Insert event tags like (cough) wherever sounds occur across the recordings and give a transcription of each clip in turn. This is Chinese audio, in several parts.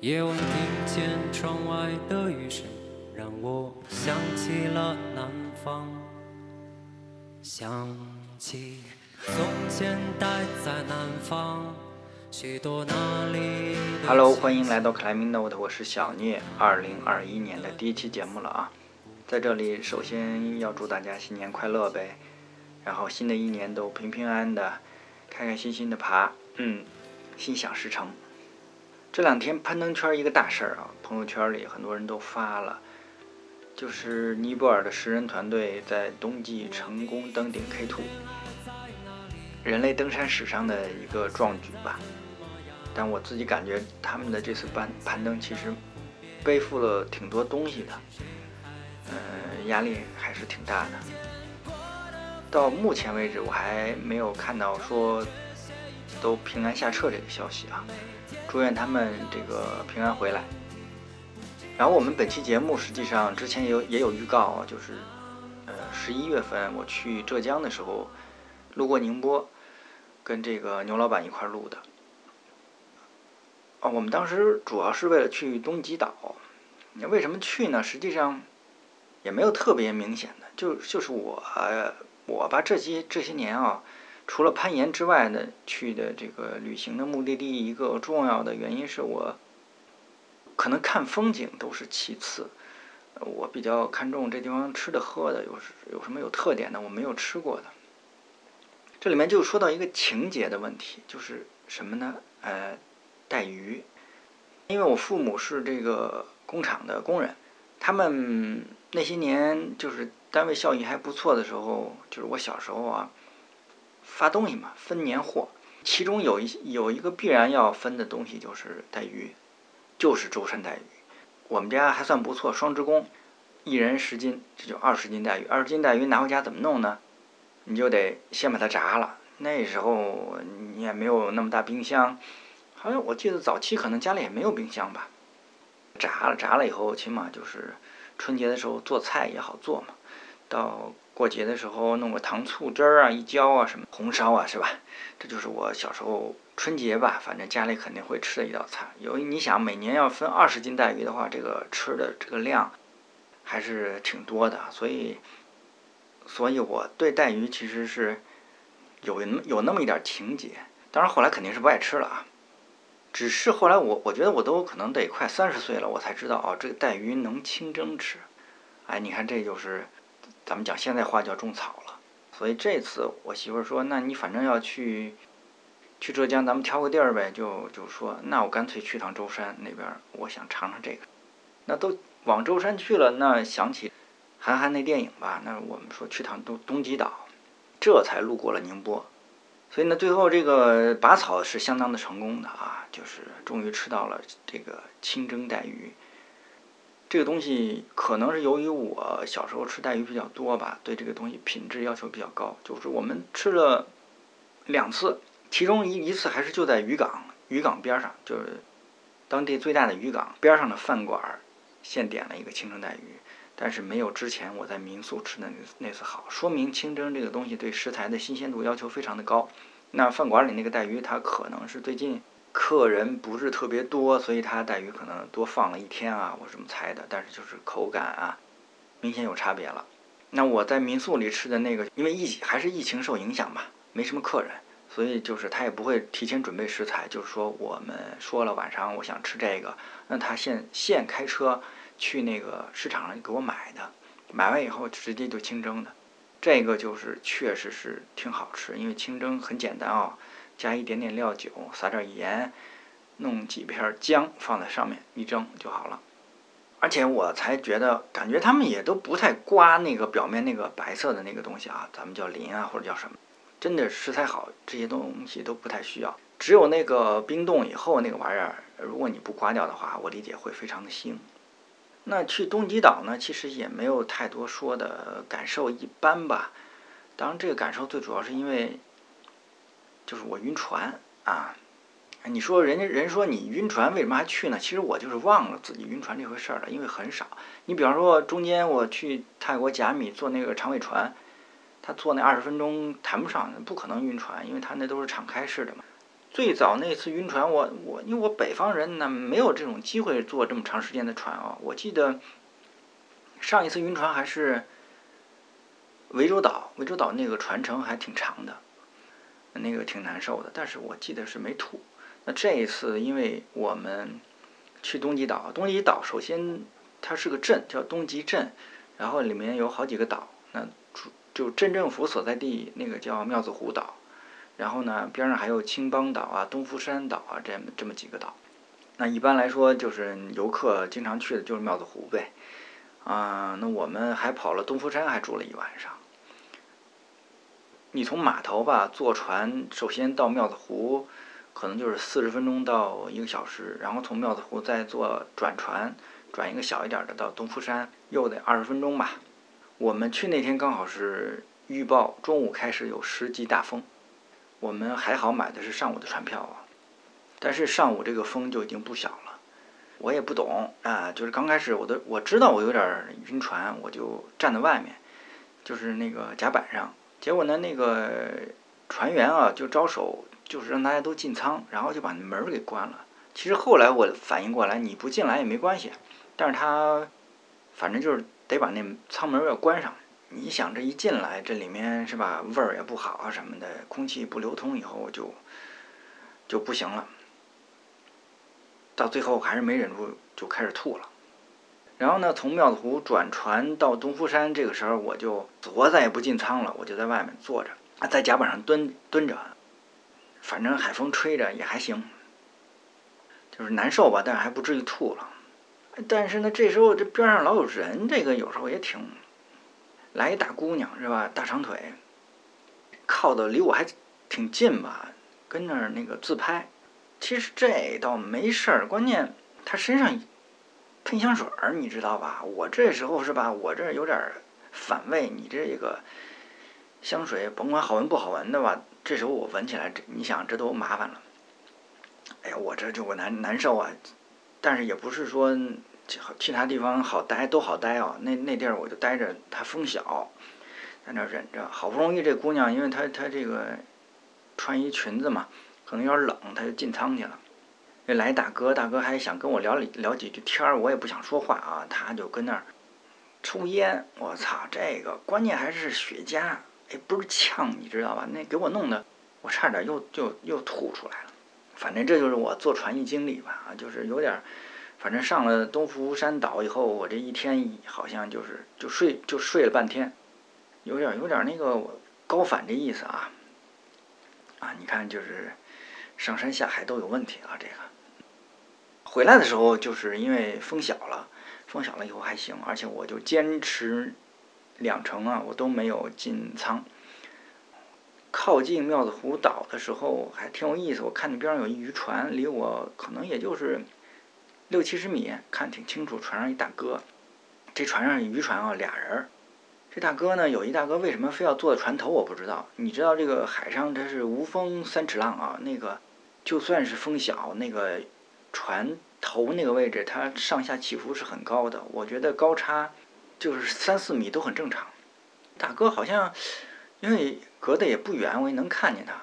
夜晚听见窗外的雨声，让我想起了南方，想起从前待在南方，许多那里的 Hello，欢迎来到 Climbing Note，我是小聂。二零二一年的第一期节目了啊，在这里首先要祝大家新年快乐呗，然后新的一年都平平安安的，开开心心的爬，嗯，心想事成。这两天攀登圈一个大事儿啊，朋友圈里很多人都发了，就是尼泊尔的十人团队在冬季成功登顶 K2，人类登山史上的一个壮举吧。但我自己感觉他们的这次攀攀登其实背负了挺多东西的，呃，压力还是挺大的。到目前为止，我还没有看到说都平安下撤这个消息啊。祝愿他们这个平安回来。然后我们本期节目实际上之前也有也有预告，就是呃十一月份我去浙江的时候，路过宁波，跟这个牛老板一块录的。啊，我们当时主要是为了去东极岛。那为什么去呢？实际上也没有特别明显的，就就是我我吧这些这些年啊，除了攀岩之外的去的这个旅行的目的地，一个重要的原因是我可能看风景都是其次，我比较看重这地方吃的喝的有有什么有特点的我没有吃过的。这里面就说到一个情节的问题，就是什么呢？呃。带鱼，因为我父母是这个工厂的工人，他们那些年就是单位效益还不错的时候，就是我小时候啊，发东西嘛，分年货，其中有一有一个必然要分的东西就是带鱼，就是舟山带鱼。我们家还算不错，双职工，一人十斤，这就二十斤带鱼。二十斤带鱼拿回家怎么弄呢？你就得先把它炸了。那时候你也没有那么大冰箱。好像我记得早期可能家里也没有冰箱吧，炸了炸了以后，起码就是春节的时候做菜也好做嘛。到过节的时候弄个糖醋汁儿啊，一浇啊，什么红烧啊，是吧？这就是我小时候春节吧，反正家里肯定会吃的一道菜。由于你想每年要分二十斤带鱼的话，这个吃的这个量还是挺多的，所以，所以我对带鱼其实是有有那么一点情节。当然后来肯定是不爱吃了啊。只是后来我我觉得我都可能得快三十岁了，我才知道哦，这个带鱼能清蒸吃。哎，你看这就是咱们讲现在话叫种草了。所以这次我媳妇说，那你反正要去去浙江，咱们挑个地儿呗，就就说那我干脆去趟舟山那边，我想尝尝这个。那都往舟山去了，那想起韩寒那电影吧，那我们说去趟东东极岛，这才路过了宁波。所以呢，最后这个拔草是相当的成功的啊，就是终于吃到了这个清蒸带鱼。这个东西可能是由于我小时候吃带鱼比较多吧，对这个东西品质要求比较高。就是我们吃了两次，其中一一次还是就在渔港，渔港边上，就是当地最大的渔港边上的饭馆，现点了一个清蒸带鱼。但是没有之前我在民宿吃的那那次好，说明清蒸这个东西对食材的新鲜度要求非常的高。那饭馆里那个带鱼，它可能是最近客人不是特别多，所以它带鱼可能多放了一天啊，我这么猜的。但是就是口感啊，明显有差别了。那我在民宿里吃的那个，因为疫还是疫情受影响吧，没什么客人，所以就是他也不会提前准备食材，就是说我们说了晚上我想吃这个，那他现现开车。去那个市场上给我买的，买完以后直接就清蒸的，这个就是确实是挺好吃，因为清蒸很简单啊，加一点点料酒，撒点盐，弄几片姜放在上面一蒸就好了。而且我才觉得，感觉他们也都不太刮那个表面那个白色的那个东西啊，咱们叫磷啊或者叫什么，真的食材好，这些东西都不太需要。只有那个冰冻以后那个玩意儿，如果你不刮掉的话，我理解会非常的腥。那去东极岛呢，其实也没有太多说的感受，一般吧。当然，这个感受最主要是因为，就是我晕船啊。你说人家人说你晕船，为什么还去呢？其实我就是忘了自己晕船这回事儿了，因为很少。你比方说，中间我去泰国甲米坐那个长尾船，他坐那二十分钟谈不上，不可能晕船，因为他那都是敞开式的嘛。最早那次晕船，我我因为我北方人呢，没有这种机会坐这么长时间的船啊。我记得上一次晕船还是涠洲岛，涠洲岛那个船程还挺长的，那个挺难受的。但是我记得是没吐。那这一次，因为我们去东极岛，东极岛首先它是个镇，叫东极镇，然后里面有好几个岛。那主就镇政府所在地那个叫庙子湖岛。然后呢，边上还有青帮岛啊、东福山岛啊，这么这么几个岛。那一般来说，就是游客经常去的就是庙子湖呗。啊，那我们还跑了东福山，还住了一晚上。你从码头吧坐船，首先到庙子湖，可能就是四十分钟到一个小时，然后从庙子湖再坐转船，转一个小一点的到东福山，又得二十分钟吧。我们去那天刚好是预报中午开始有十级大风。我们还好买的是上午的船票啊，但是上午这个风就已经不小了。我也不懂啊，就是刚开始我都我知道我有点晕船，我就站在外面，就是那个甲板上。结果呢，那个船员啊就招手，就是让大家都进舱，然后就把门给关了。其实后来我反应过来，你不进来也没关系，但是他反正就是得把那舱门要关上。你想这一进来，这里面是吧，味儿也不好啊什么的，空气不流通以后就就不行了。到最后还是没忍住，就开始吐了。然后呢，从庙子湖转船到东福山，这个时候我就我再也不进舱了，我就在外面坐着，在甲板上蹲蹲着，反正海风吹着也还行，就是难受吧，但是还不至于吐了。但是呢，这时候这边上老有人，这个有时候也挺。来一大姑娘是吧？大长腿，靠的离我还挺近吧，跟那儿那个自拍。其实这倒没事儿，关键她身上喷香水儿，你知道吧？我这时候是吧？我这有点反胃。你这个香水甭管好闻不好闻的吧，这时候我闻起来，这你想这都麻烦了。哎呀，我这就我难难受啊！但是也不是说。其他地方好待都好待啊，那那地儿我就待着，它风小，在那忍着。好不容易这姑娘，因为她她这个穿一裙子嘛，可能有点冷，她就进舱去了。那来大哥，大哥还想跟我聊聊几句天儿，我也不想说话啊，他就跟那儿抽烟。我操，这个关键还是雪茄，哎，不是呛，你知道吧？那给我弄的，我差点又就又吐出来了。反正这就是我坐船一经历吧，啊，就是有点。反正上了东福山岛以后，我这一天好像就是就睡就睡了半天，有点有点那个高反这意思啊，啊，你看就是上山下海都有问题啊，这个回来的时候就是因为风小了，风小了以后还行，而且我就坚持两程啊，我都没有进舱。靠近庙子湖岛的时候还挺有意思，我看那边上有一渔船，离我可能也就是。六七十米，看挺清楚。船上一大哥，这船上渔船啊，俩人儿。这大哥呢，有一大哥为什么非要坐在船头？我不知道。你知道这个海上它是无风三尺浪啊，那个就算是风小，那个船头那个位置，它上下起伏是很高的。我觉得高差就是三四米都很正常。大哥好像因为隔得也不远，我也能看见他。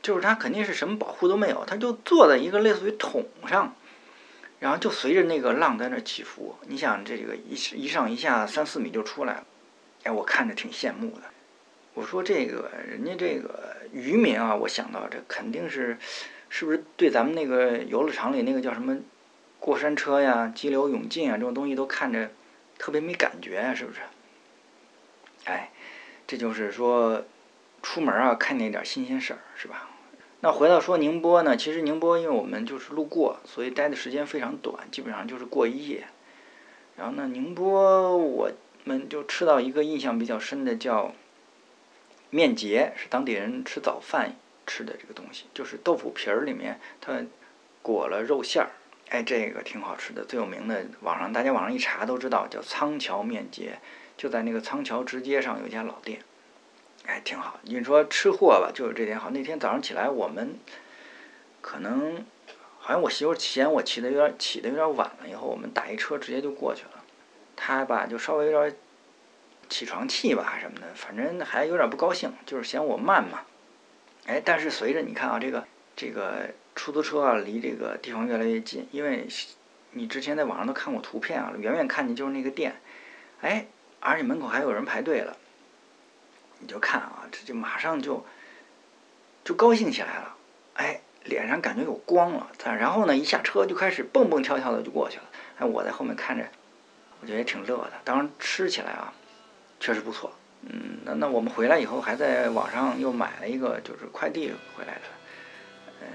就是他肯定是什么保护都没有，他就坐在一个类似于桶上。然后就随着那个浪在那起伏，你想这个一一上一下三四米就出来了，哎，我看着挺羡慕的。我说这个人家这个渔民啊，我想到这肯定是，是不是对咱们那个游乐场里那个叫什么过山车呀、激流勇进啊这种东西都看着特别没感觉啊，是不是？哎，这就是说出门啊看那点新鲜事儿，是吧？那回到说宁波呢，其实宁波因为我们就是路过，所以待的时间非常短，基本上就是过一夜。然后呢，宁波我们就吃到一个印象比较深的叫面结，是当地人吃早饭吃的这个东西，就是豆腐皮儿里面它裹了肉馅儿，哎，这个挺好吃的。最有名的，网上大家网上一查都知道，叫仓桥面结，就在那个仓桥直街上有一家老店。哎，挺好。你说吃货吧，就有这点好。那天早上起来，我们可能好像我媳妇嫌我起的有点起的有点晚了，以后我们打一车直接就过去了。她吧就稍微有点起床气吧什么的，反正还有点不高兴，就是嫌我慢嘛。哎，但是随着你看啊，这个这个出租车啊离这个地方越来越近，因为你之前在网上都看过图片啊，远远看见就是那个店，哎，而且门口还有人排队了，你就看啊，这就马上就就高兴起来了，哎，脸上感觉有光了，然后呢，一下车就开始蹦蹦跳跳的就过去了，哎，我在后面看着，我觉得也挺乐的。当然吃起来啊，确实不错。嗯，那那我们回来以后还在网上又买了一个，就是快递回来的，呃，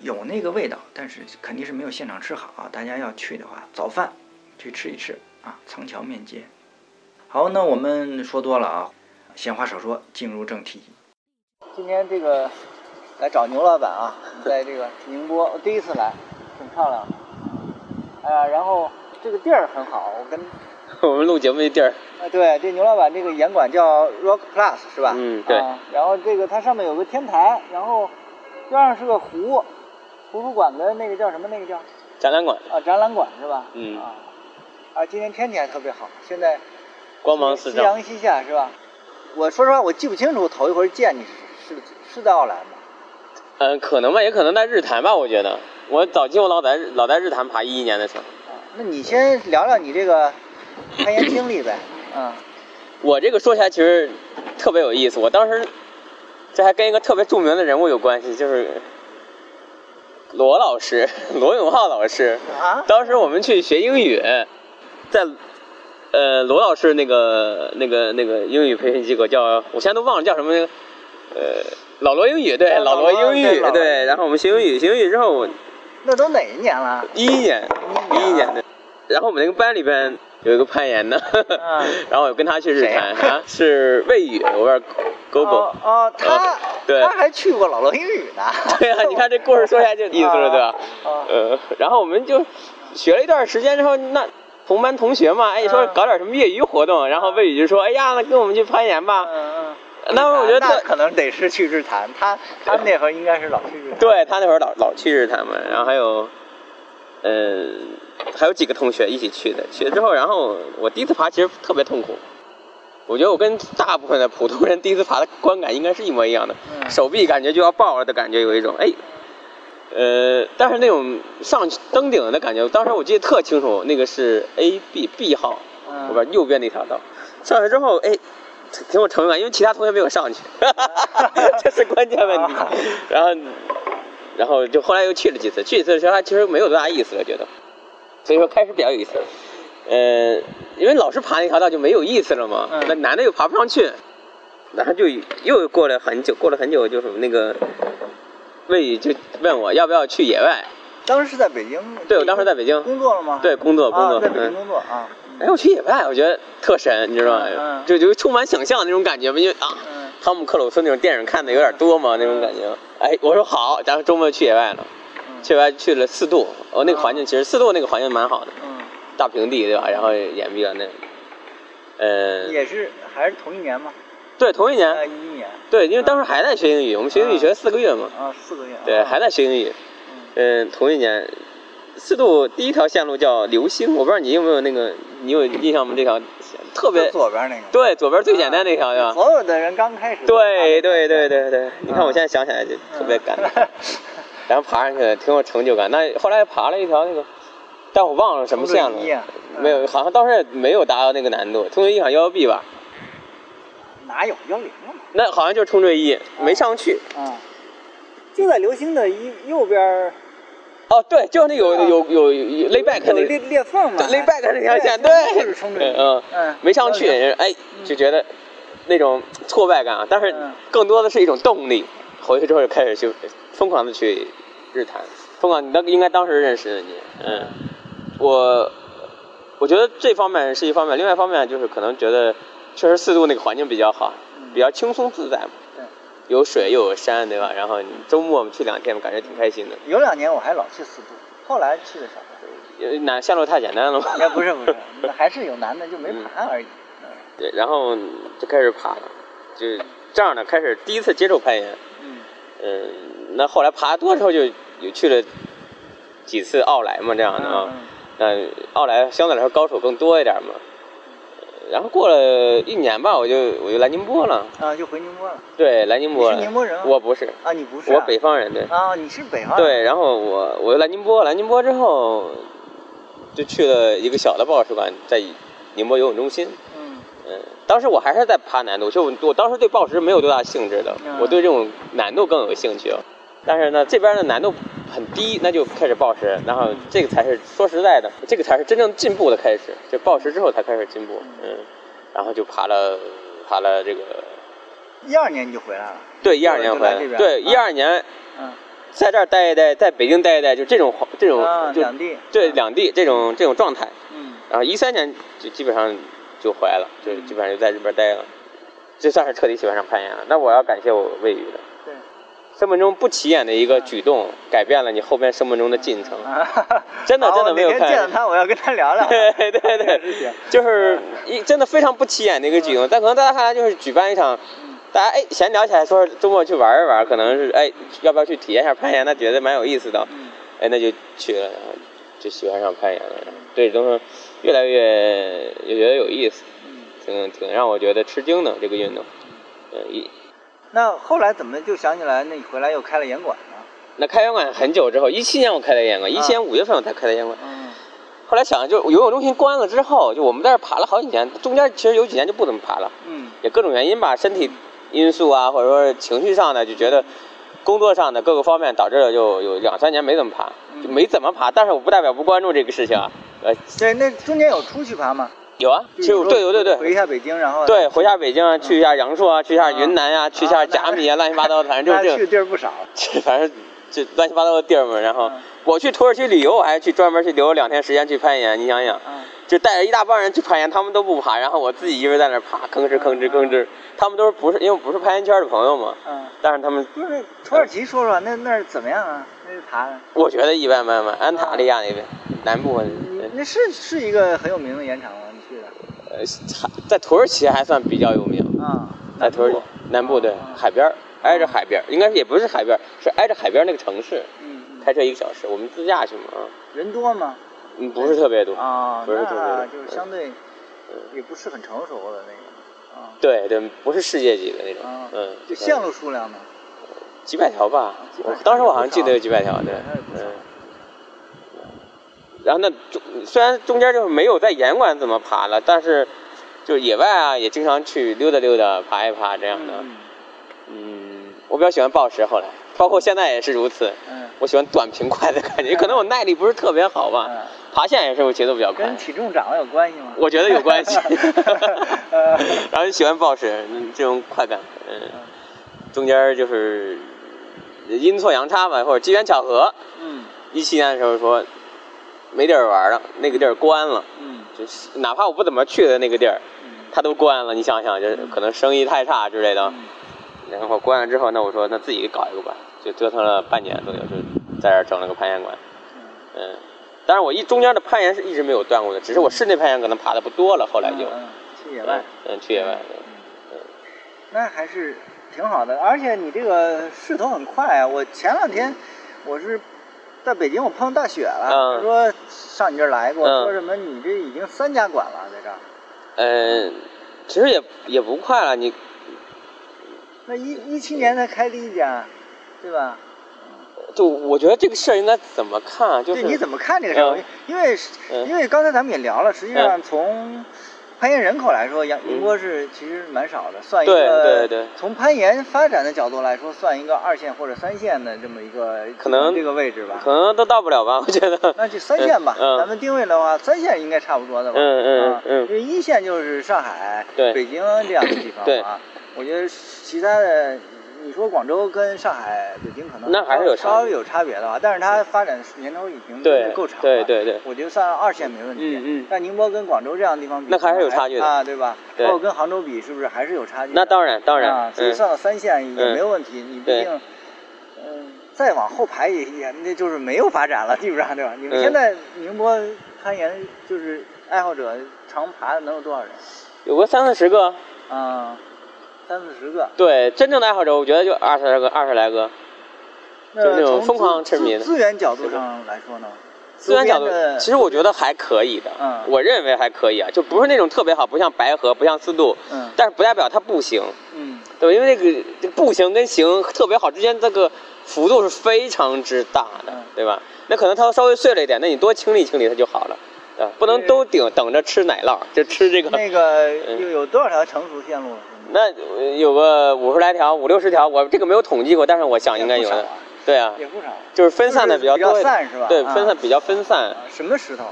有那个味道，但是肯定是没有现场吃好啊。大家要去的话，早饭去吃一吃啊，仓桥面街。好，那我们说多了啊，闲话少说，进入正题。今天这个来找牛老板啊，在这个宁波，我第一次来，挺漂亮。哎呀，然后这个地儿很好，我跟。(laughs) 我们录节目的地儿啊，对，这牛老板这个严管叫 Rock Plus 是吧？嗯，对。然后这个它上面有个天台，然后边上是个湖，图书馆的那个叫什么？那个叫展览馆啊，展览馆是吧？嗯啊啊，今天天气还特别好，现在光芒四照，夕阳西下是吧？我说实话，我记不清楚头一回见你是是是在奥莱吗？嗯，可能吧，也可能在日坛吧，我觉得。我早期我老在老在日坛爬一一年的时候。啊，那你先聊聊你这个。攀岩经历呗，嗯，我这个说起来其实特别有意思。我当时这还跟一个特别著名的人物有关系，就是罗老师，(laughs) 罗永浩老师。啊。当时我们去学英语，在呃罗老师那个那个那个英语培训机构叫，我现在都忘了叫什么，呃老罗英语对，老罗英语对。然后我们学英语，学英语之后，那都哪一年了？一一年，一一年的。然后我们那个班里边。有一个攀岩的，(laughs) 然后我跟他去日坛啊，是魏宇，我边狗狗哦，他对，他还去过老罗英语呢。(laughs) 对啊，你看这故事说下就意思了，对吧？(laughs) 呃，然后我们就学了一段时间之后，那同班同学嘛，哎，说搞点什么业余活动，然后魏宇就说，哎呀，那跟我们去攀岩吧。嗯嗯。那我觉得那可能得是去日坛，他他那会儿应该是老去日坛。对他那会儿老老去日坛嘛，然后还有，嗯。还有几个同学一起去的，去了之后，然后我第一次爬其实特别痛苦。我觉得我跟大部分的普通人第一次爬的观感应该是一模一样的，手臂感觉就要爆了的感觉，有一种哎，呃，但是那种上去登顶的感觉，当时我记得特清楚，那个是 A B B 号，我边右边那条道，上去之后哎，挺有成就感，因为其他同学没有上去，(laughs) 这是关键问题。(laughs) 然后，然后就后来又去了几次，去几次的时候，其实没有多大意思了，觉得。所以说开始比较有意思，呃，因为老是爬那条道就没有意思了嘛，那男的又爬不上去，然后就又过了很久，过了很久就是那个魏宇就问我要不要去野外。当时是在北京。对，我当时在北京。工作了吗？对，工作工作。在北京工作啊。哎，我去野外，我觉得特神，你知道吗？就就充满想象那种感觉嘛，因为啊，汤姆克鲁斯那种电影看的有点多嘛，那种感觉。哎，我说好，咱们周末去野外了。去完去了四渡，哦，那个环境其实四渡那个环境蛮好的，嗯，大平地对吧？然后也比较那，呃，也是还是同一年吗？对，同一年。一一年。对，因为当时还在学英语，我们学英语学了四个月嘛。啊，四个月。对，还在学英语。嗯，同一年，四渡第一条线路叫流星，我不知道你有没有那个，你有印象吗？这条特别左边那个。对，左边最简单那条对吧？所有的人刚开始。对对对对对，你看我现在想起来就特别感动。(laughs) 然后爬上去挺有成就感，那后来爬了一条那个，但我忘了什么线了，没有，好像当时也没有达到那个难度，冲坠一好像幺幺 B 吧？哪有幺零啊？那好像就是冲坠一，没上去。啊，就在流星的一右边。哦，对，就是那有有有有 layback 那裂裂缝嘛，layback 那条线，对，嗯嗯，没上去，哎，就觉得那种挫败感啊，但是更多的是一种动力，回去之后就开始就。疯狂的去日坛，疯狂，你当应该当时认识的你，嗯，我我觉得这方面是一方面，另外一方面就是可能觉得确实四渡那个环境比较好，比较轻松自在嘛，对，有水又有山，对吧？然后周末我们去两天，感觉挺开心的。有两年我还老去四渡，后来去的少。难线路太简单了吗？(laughs) 也不是不是，(laughs) 还是有难的，就没爬而已。对，然后就开始爬了，就这样的开始第一次接触攀岩，嗯，嗯。那后来爬多之后，就有去了几次奥莱嘛，这样的啊。那奥莱相对来说高手更多一点嘛。然后过了一年吧，我就我就来宁波了。啊，就回宁波了。对，来宁波了。你是宁波人吗？我不是。啊，你不是？我北方人，对。啊，你是北方。对，然后我我就来宁波，来宁波之后，就去了一个小的报使馆，在宁波游泳中心。嗯。嗯，当时我还是在爬难度，就我我当时对报时没有多大兴致的，我对这种难度更有兴趣。但是呢，这边的难度很低，那就开始暴食，然后这个才是说实在的，这个才是真正进步的开始。就暴食之后才开始进步，嗯，然后就爬了，爬了这个。一二年你就回来了？对，一二年回来。对，一二年，嗯，在这儿待一待，在北京待一待，就这种这种就两地，对两地这种这种状态。嗯。然后一三年就基本上就回来了，就基本上就在这边待了，这算是彻底喜欢上攀岩了。那我要感谢我魏宇的。生命中不起眼的一个举动，改变了你后边生命中的进程。真的真的没有看。见到他，我要跟他聊聊。(laughs) 对对对，就是一真的非常不起眼的一个举动，但可能大家看来就是举办一场，大家哎闲聊起来说周末去玩一玩，可能是哎要不要去体验一下攀岩？他觉得蛮有意思的，哎那就去了，然后就喜欢上攀岩了，对东西越来越也觉得有意思，挺挺让我觉得吃惊的这个运动，嗯一。那后来怎么就想起来，那你回来又开了严馆呢？那开严馆很久之后，一七年我开的严馆，一七年五月份我才开的严馆。嗯。后来想，就游泳中心关了之后，就我们在这爬了好几年，中间其实有几年就不怎么爬了。嗯。也各种原因吧，身体因素啊，或者说情绪上的，就觉得工作上的各个方面导致了，就有两三年没怎么爬，就没怎么爬。但是我不代表不关注这个事情啊。呃。对，那中间有出去爬吗？有啊，其实对对对对，回一下北京，然后对回一下北京，去一下阳朔啊，去一下云南呀，去一下甲米啊，乱七八糟的，反正就是去的地儿不少。(laughs) 反正就乱七八糟的地儿嘛。然后我去土耳其旅游，我还去专门去留了两天时间去攀岩。你想想，就带着一大帮人去攀岩，他们都不爬，然后我自己一个人在那爬，吭哧吭哧吭哧。他们都是不是因为不是攀岩圈的朋友嘛？嗯。但是他们不是土耳其，说说那那儿怎么样啊？那爬？我觉得一般般吧，安塔利亚那边南部。那是是一个很有名的岩场吗？呃，在土耳其还算比较有名啊，在土耳其南部对海边挨着海边应该是也不是海边是挨着海边那个城市。嗯开车一个小时，我们自驾去嘛啊。人多吗？嗯，不是特别多啊，不是特别多，就是相对，也不是很成熟的那个啊。对对，不是世界级的那种，嗯。就线路数量呢？几百条吧，我当时我好像记得有几百条，对，嗯。然后那中虽然中间就是没有在严管怎么爬了，但是就是野外啊也经常去溜达溜达、爬一爬这样的。嗯，我比较喜欢暴食，后来包括现在也是如此。嗯，我喜欢短平快的感觉，可能我耐力不是特别好吧。嗯，爬线也是我节奏比较快。跟体重长了有关系吗？我觉得有关系。(laughs) 然后就喜欢暴食，这种快感。嗯，中间就是阴错阳差吧，或者机缘巧合。嗯。一七年的时候说。没地儿玩了，那个地儿关了。嗯，就是哪怕我不怎么去的那个地儿，它都关了。你想想，就是可能生意太差之类的。然后关了之后，那我说那自己搞一个吧，就折腾了半年左右，就在这儿整了个攀岩馆。嗯，但是我一中间的攀岩是一直没有断过的，只是我室内攀岩可能爬的不多了，后来就去野外。嗯，去野外。嗯，那还是挺好的，而且你这个势头很快啊！我前两天我是。在北京，我碰到大雪了。他说上你这儿来过，说什么你这已经三家馆了，在这儿。嗯，其实也也不快了，你。那一一七年才开第一家，对吧？就我觉得这个事儿应该怎么看？就是你怎么看这个事儿？因为因为刚才咱们也聊了，实际上从。攀岩人口来说，阳宁波是其实蛮少的，算一个从攀岩发展的角度来说，算一个二线或者三线的这么一个可能这个位置吧，可能都到不了吧，我觉得。那就三线吧，咱们定位的话，三线应该差不多的吧。嗯嗯嗯。因为一线就是上海、北京这样的地方啊，我觉得其他的。你说广州跟上海、北京可能那还是有稍微有差别的吧，但是它发展年头已经够长了，对对对，我觉得算二线没问题。嗯嗯。但宁波跟广州这样的地方比，那还是有差距的啊，对吧？包括跟杭州比，是不是还是有差距？那当然当然。啊，所以算到三线也没有问题。你毕竟，嗯，再往后排也也那就是没有发展了，基本上对吧？你们现在宁波攀岩就是爱好者常爬的能有多少人？有个三四十个。啊。三四十个，对真正的爱好者，我觉得就二十来个，二十来个，就那种疯狂痴迷的。资源角度上来说呢？资源角度其实我觉得还可以的。嗯我认为还可以啊，就不是那种特别好，不像白河，不像四渡，嗯但是不代表它不行，嗯对？因为那个这个步行跟行特别好之间这个幅度是非常之大的嗯，对吧？那可能它稍微碎了一点，那你多清理清理它就好了，对？不能都顶等着吃奶酪，就吃这个。那个嗯有有多少条成熟线路？那呃有个五十来条、五六十条，我这个没有统计过，但是我想应该有的对啊，也不少，就是分散的比较就是多一点，散是吧？对，啊分散比较分散。啊什么石头？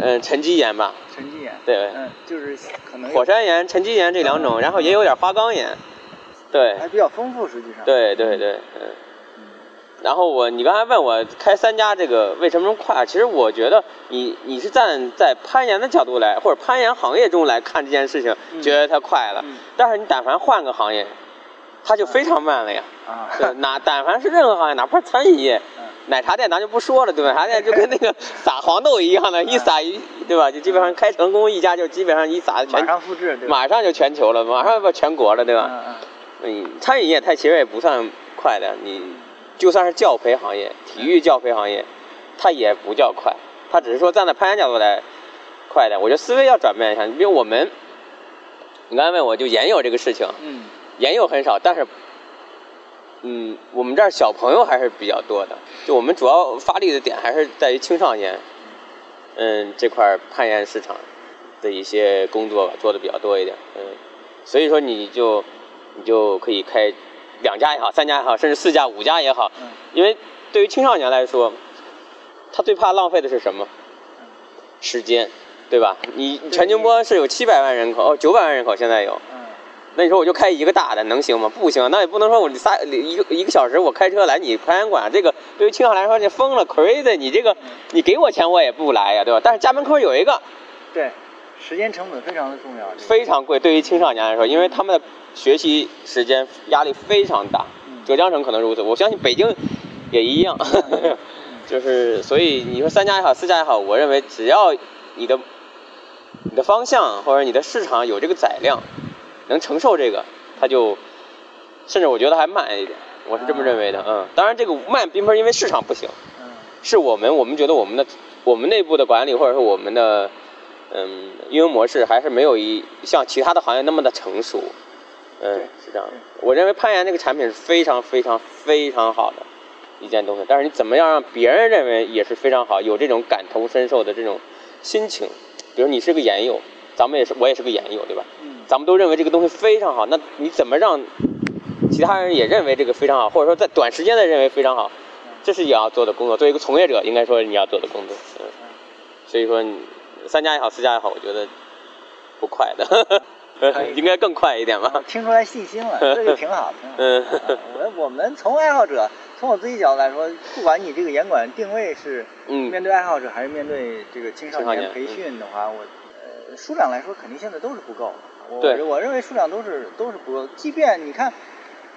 嗯，沉积岩吧，沉积岩。对嗯，就是可能火山岩、沉积岩这两种，然后也有点花岗岩。对，还比较丰富，实际上。对对对，嗯。然后我，你刚才问我开三家这个为什么快？其实我觉得你你是站在攀岩的角度来，或者攀岩行业中来看这件事情，嗯觉得它快了。嗯但是你但凡换个行业，它就非常慢了呀。啊，对，哪但凡是任何行业，哪怕餐饮业，嗯奶茶店咱就不说了，对吧？奶茶店就跟那个撒黄豆一样的，一撒一，对吧？就基本上开成功一家，就基本上一撒马全，上复制，对？马上就全球了，马上不全国了，对吧？嗯嗯嗯，餐饮业它其实也不算快的，你就算是教培行业、体育教培行业，它也不叫快，它只是说站在攀岩角度来快点。我觉得思维要转变一下，你比如我们，你刚才问我就研友这个事情，嗯研友很少，但是，嗯，我们这儿小朋友还是比较多的。就我们主要发力的点还是在于青少年，嗯，这块攀岩市场的一些工作吧做的比较多一点，嗯，所以说你就你就可以开两家也好，三家也好，甚至四家、五家也好，嗯因为对于青少年来说，他最怕浪费的是什么？时间，对吧？你全宁波是有七百万人口，哦，九百万人口现在有。嗯那你说我就开一个大的能行吗？不行，那也不能说我仨一个一个小时我开车来你攀岩馆，这个对于青少年来说你疯了，crazy！你这个你给我钱我也不来呀，对吧？但是家门口有一个对，时间成本非常的重要。非常贵，对于青少年来说，因为他们的学习时间压力非常大嗯，浙江省可能如此，我相信北京也一样，(laughs) 就是所以你说三家也好，四家也好，我认为只要你的你的方向或者你的市场有这个载量，能承受这个，它就甚至我觉得还慢一点，我是这么认为的，嗯，当然这个慢并不是因为市场不行，嗯。是我们我们觉得我们的我们内部的管理或者是我们的嗯运营模式还是没有一像其他的行业那么的成熟，嗯是这样的。我认为攀岩这个产品是非常非常非常好的一件东西，但是你怎么样让别人认为也是非常好，有这种感同身受的这种心情，比如你是个岩友，咱们也是我也是个岩友，对吧？嗯咱们都认为这个东西非常好，那你怎么让其他人也认为这个非常好，或者说在短时间内认为非常好？这是你要做的工作。作为一个从业者，应该说你要做的工作。嗯，所以说你三家也好，四家也好，我觉得不快的，应该更快一点吧。听出来细心了，(laughs) 这就挺好，挺好。我我们从爱好者，从我自己角度来说，不管你这个严管定位是嗯面对爱好者还是面对这个青少年年培训的话，我呃数量来说肯定现在都是不够的。我我认为数量都是都是不够。即便你看，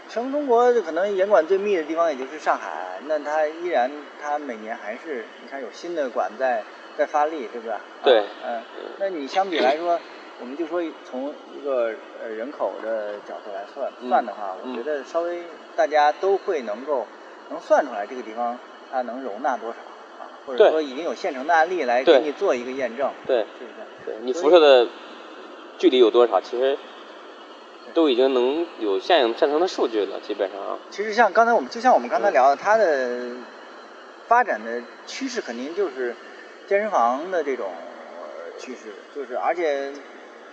全中国可能严管最密的地方也就是上海，那它依然它每年还是你看有新的馆在在发力，对不对？对啊嗯，那你相比来说，我们就说从一个呃人口的角度来算嗯算的话，我嗯觉得稍微大家都会能够能算出来这个地方它能容纳多少啊，或者说已经有现成的案例来给你做一个验证，对是不是？对，你辐射的距离有多少，其实都已经能有现有现成的数据了，基本上啊。其实像刚才我们就像我们刚才聊的，它的发展的趋势肯定就是健身房的这种呃趋势，就是而且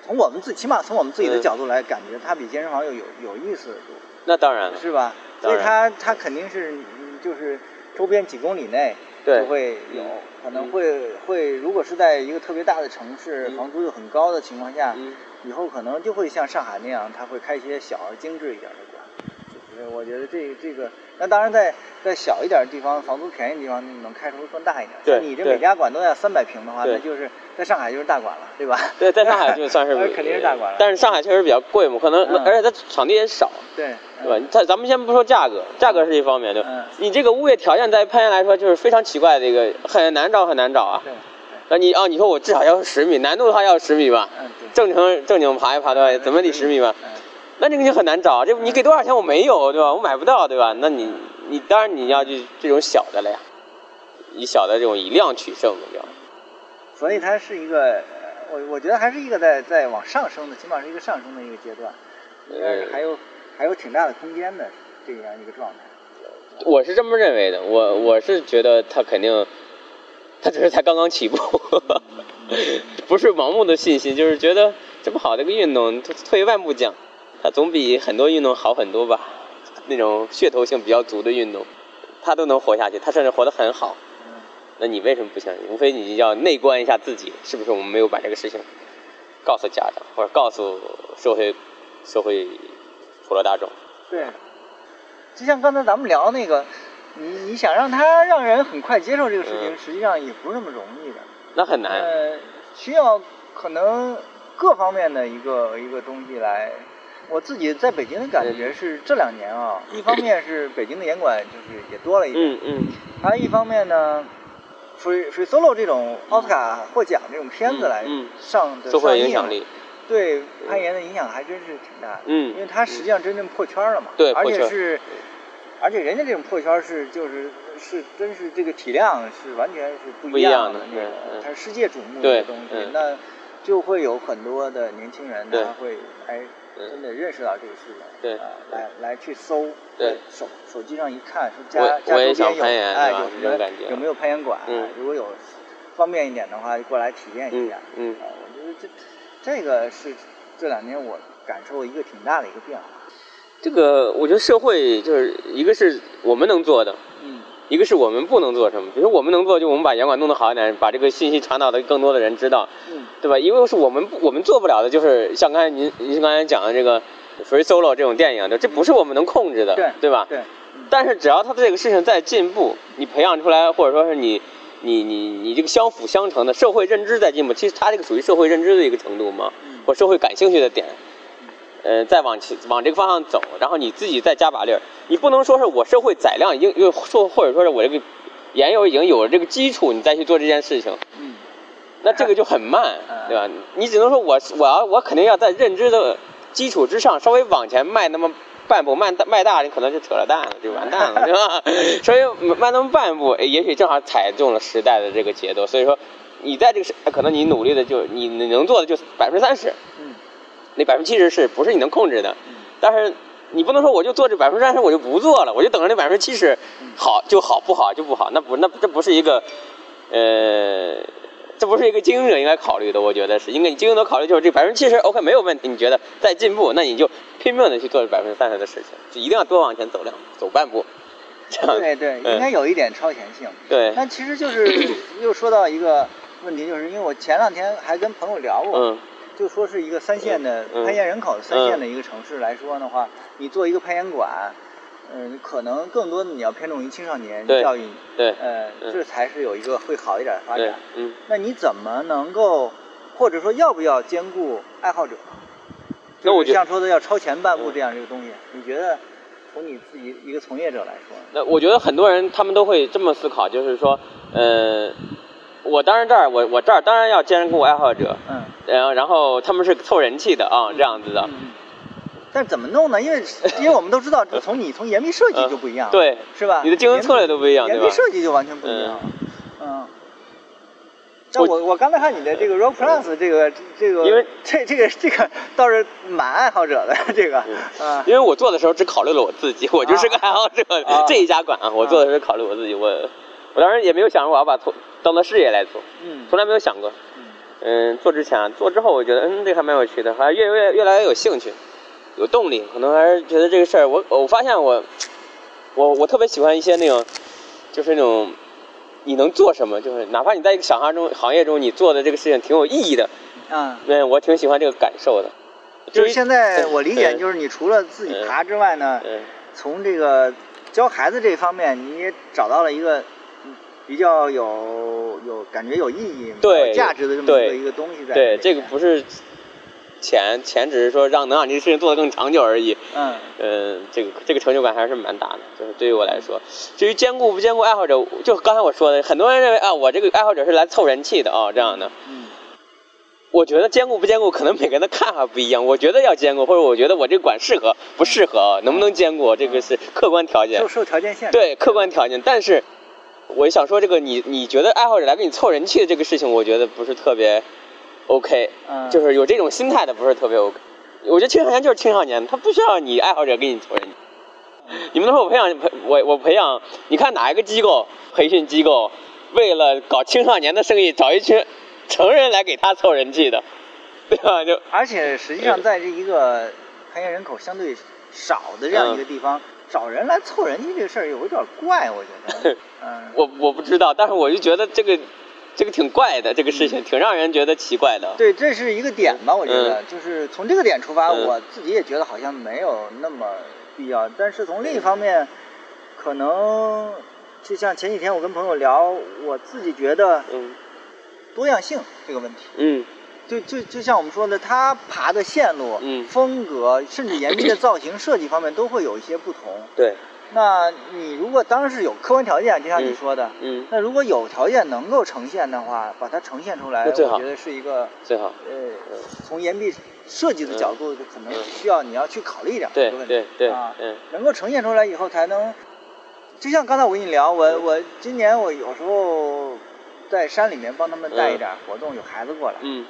从我们自起码从我们自己的嗯角度来感觉，它比健身房又有有意思多。那当然了，是吧？所以它它肯定是嗯就是周边几公里内对就会有，嗯可能会会如果是在一个特别大的城市，嗯房租又很高的情况下，嗯以后可能就会像上海那样，它会开一些小而精致一点的馆。就是我觉得这这个，那当然在在小一点的地方，房租便宜的地方，能开出更大一点。对你这每家馆都要三百平的话，那就是在上海就是大馆了，对吧？对，在上海就算是那 (laughs) 肯定是大馆了。但是上海确实比较贵嘛，可能、嗯而且它场地也少，对，对吧嗯？咱咱们先不说价格，价格是一方面，对吧？嗯你这个物业条件在攀岩来说就是非常奇怪的一个，很难找很难找啊。对，那你啊，你说我至少要十米，难度的话要十米吧，嗯对。正常正经爬一爬的话？怎么得十米吧？嗯那这个就很难找，这你给多少钱我没有，对吧？我买不到，对吧？那你你当然你要就这种小的了呀。以小的这种以量取胜的这样。所以它是一个，我我觉得还是一个在在往上升的，起码是一个上升的一个阶段，应该是还有还有挺大的空间的这样一个状态。我是这么认为的，我我是觉得他肯定，他只是才刚刚起步，(laughs) 不是盲目的信心，就是觉得这么好的一个运动，退一万步讲，它总比很多运动好很多吧。那种噱头性比较足的运动，他都能活下去，他甚至活得很好。那你为什么不相信？无非你要内观一下自己，是不是我们没有把这个事情告诉家长，或者告诉社会社会普罗大众？对，就像刚才咱们聊那个，你你想让他让人很快接受这个事情，实际上也不是那么容易的。那很难。呃，需要可能各方面的一个一个东西来。我自己在北京的感觉是这两年啊，一方面是北京的严管就是也多了一点，嗯嗯，还有一方面呢，free free solo 这种奥斯卡获奖这种片子来上的上映，对攀岩的影响还真是挺大的，嗯，因为它实际上真正破圈了嘛，对，而且是，而且人家这种破圈是就是是真是这个体量是完全是不一样的那个，它是世界瞩目的东西，那就会有很多的年轻人他会哎。真的认识到这个事情，对啊，来来去搜，对，手手机上一看，说家家周边有，哎，有有没有攀岩馆？如果有方便一点的话，就过来体验一下。嗯，啊，我觉得这这个是这两年我感受一个挺大的一个变化。这个我觉得社会就是一个是我们能做的。一个是我们不能做什么，比如说我们能做，就我们把严管弄得好一点，把这个信息传导的更多的人知道，对吧？因为是我们我们做不了的，就是像刚才您您刚才讲的这个 free solo 这种电影，这不是我们能控制的，对对吧？对。但是只要他这个事情在进步，你培养出来，或者说是你你你你这个相辅相成的社会认知在进步，其实它这个属于社会认知的一个程度嘛，或社会感兴趣的点。呃，再往前往这个方向走，然后你自己再加把力儿。你不能说是我社会载量已经又说，或者说是我这个研友已经有了这个基础，你再去做这件事情。嗯。那这个就很慢，对吧？你只能说我我要我肯定要在认知的基础之上稍微往前迈那么半步，迈迈大你可能就扯了蛋了，就完蛋了，(laughs) 对吧？稍微迈那么半步，也许正好踩中了时代的这个节奏。所以说，你在这个是可能你努力的就你能做的就百分之三十。那百分之七十是不是你能控制的？但是你不能说我就做这百分之三十我就不做了，我就等着那百分之七十好就好，不好就不好。那不那这不是一个呃，这不是一个经营者应该考虑的。我觉得是应该你经营者考虑就是这百分之七十 OK 没有问题，你觉得在进步，那你就拼命的去做这百分之三十的事情，就一定要多往前走两走半步。这样对对，应该有一点超前性。对。但其实就是又说到一个问题，就是因为我前两天还跟朋友聊过。就说是一个三线的攀岩人口三线的一个城市来说的话，你做一个攀岩馆，嗯，可能更多的你要偏重于青少年教育，对，呃，这才是有一个会好一点的发展。嗯，那你怎么能够，或者说要不要兼顾爱好者？那我像说的要超前半步这样一个东西，你觉得从你自己一个从业者来说？那我觉得很多人他们都会这么思考，就是说，呃。我当然这儿，我我这儿当然要兼顾爱好者，嗯，然后然后他们是凑人气的啊，这样子的。嗯。但怎么弄呢？因为 (laughs) 因为我们都知道，从你从严密设计就不一样，对，是吧？你的经营策略都不一样，严密设计就完全不一样。嗯。那我我刚才看你的这个 Rock Plus 这个这个，因为这这个这个倒是蛮爱好者的这个，嗯。因为我做的时候只考虑了我自己，我就是个爱好者。这一家馆啊，我做的时候考虑我自己，我我当时也没有想着我要把从。当做事业来做，嗯，从来没有想过，嗯，做之前，做之后，我觉得，嗯，这还蛮有趣的，还越越越来越有兴趣，有动力，可能还是觉得这个事儿，我我发现我，我我特别喜欢一些那种，就是那种，你能做什么，就是哪怕你在一个小行中行业中，你做的这个事情挺有意义的，嗯，嗯，我挺喜欢这个感受的。就是现在我理解，就是你除了自己爬之外呢，从这个教孩子这方面，你也找到了一个。比较有有感觉有意义、有价值的这么一个一个东西在。对，这个不是钱，钱只是说让能让这个事情做得更长久而已。嗯。呃，这个这个成就感还是蛮大的，就是对于我来说。至于兼顾不兼顾爱好者，就刚才我说的，很多人认为啊，我这个爱好者是来凑人气的啊，这样的。嗯。我觉得兼顾不兼顾，可能每个人的看法不一样。我觉得要兼顾，或者我觉得我这个馆适合不适合，能不能兼顾，这个是客观条件。受受条件限制。对，客观条件，但是。我想说这个你你觉得爱好者来给你凑人气的这个事情，我觉得不是特别 OK，嗯，就是有这种心态的不是特别 OK。我觉得青少年就是青少年，他不需要你爱好者给你凑人气。你们都说我培养培我我培养，你看哪一个机构培训机构为了搞青少年的生意，找一群成人来给他凑人气的，(laughs) 对吧？就而且实际上在这一个攀岩人口相对少的这样一个地方，找人来凑人气这个事儿有点怪，我觉得。(laughs) 嗯，我我不知道，但是我就觉得这个这个挺怪的，这个事情挺让人觉得奇怪的。对，这是一个点吧，我觉得，嗯。就是从这个点出发，嗯。我自己也觉得好像没有那么必要。但是从另一方面，可能就像前几天我跟朋友聊，我自己觉得嗯。多样性这个问题，嗯。就就就像我们说的，他爬的线路、嗯。风格，甚至岩壁的造型设计方面都会有一些不同。对，那你如果当时有客观条件，就像你嗯说的，嗯。那如果有条件能够呈现的话，把它呈现出来，我觉得是一个最好。呃，从岩壁设计的角度，可能需要你要去考虑一点这个问题对对啊，嗯。能够呈现出来以后，才能，就像刚才我跟你聊，我我今年我有时候在山里面帮他们带一点活动，有孩子过来，嗯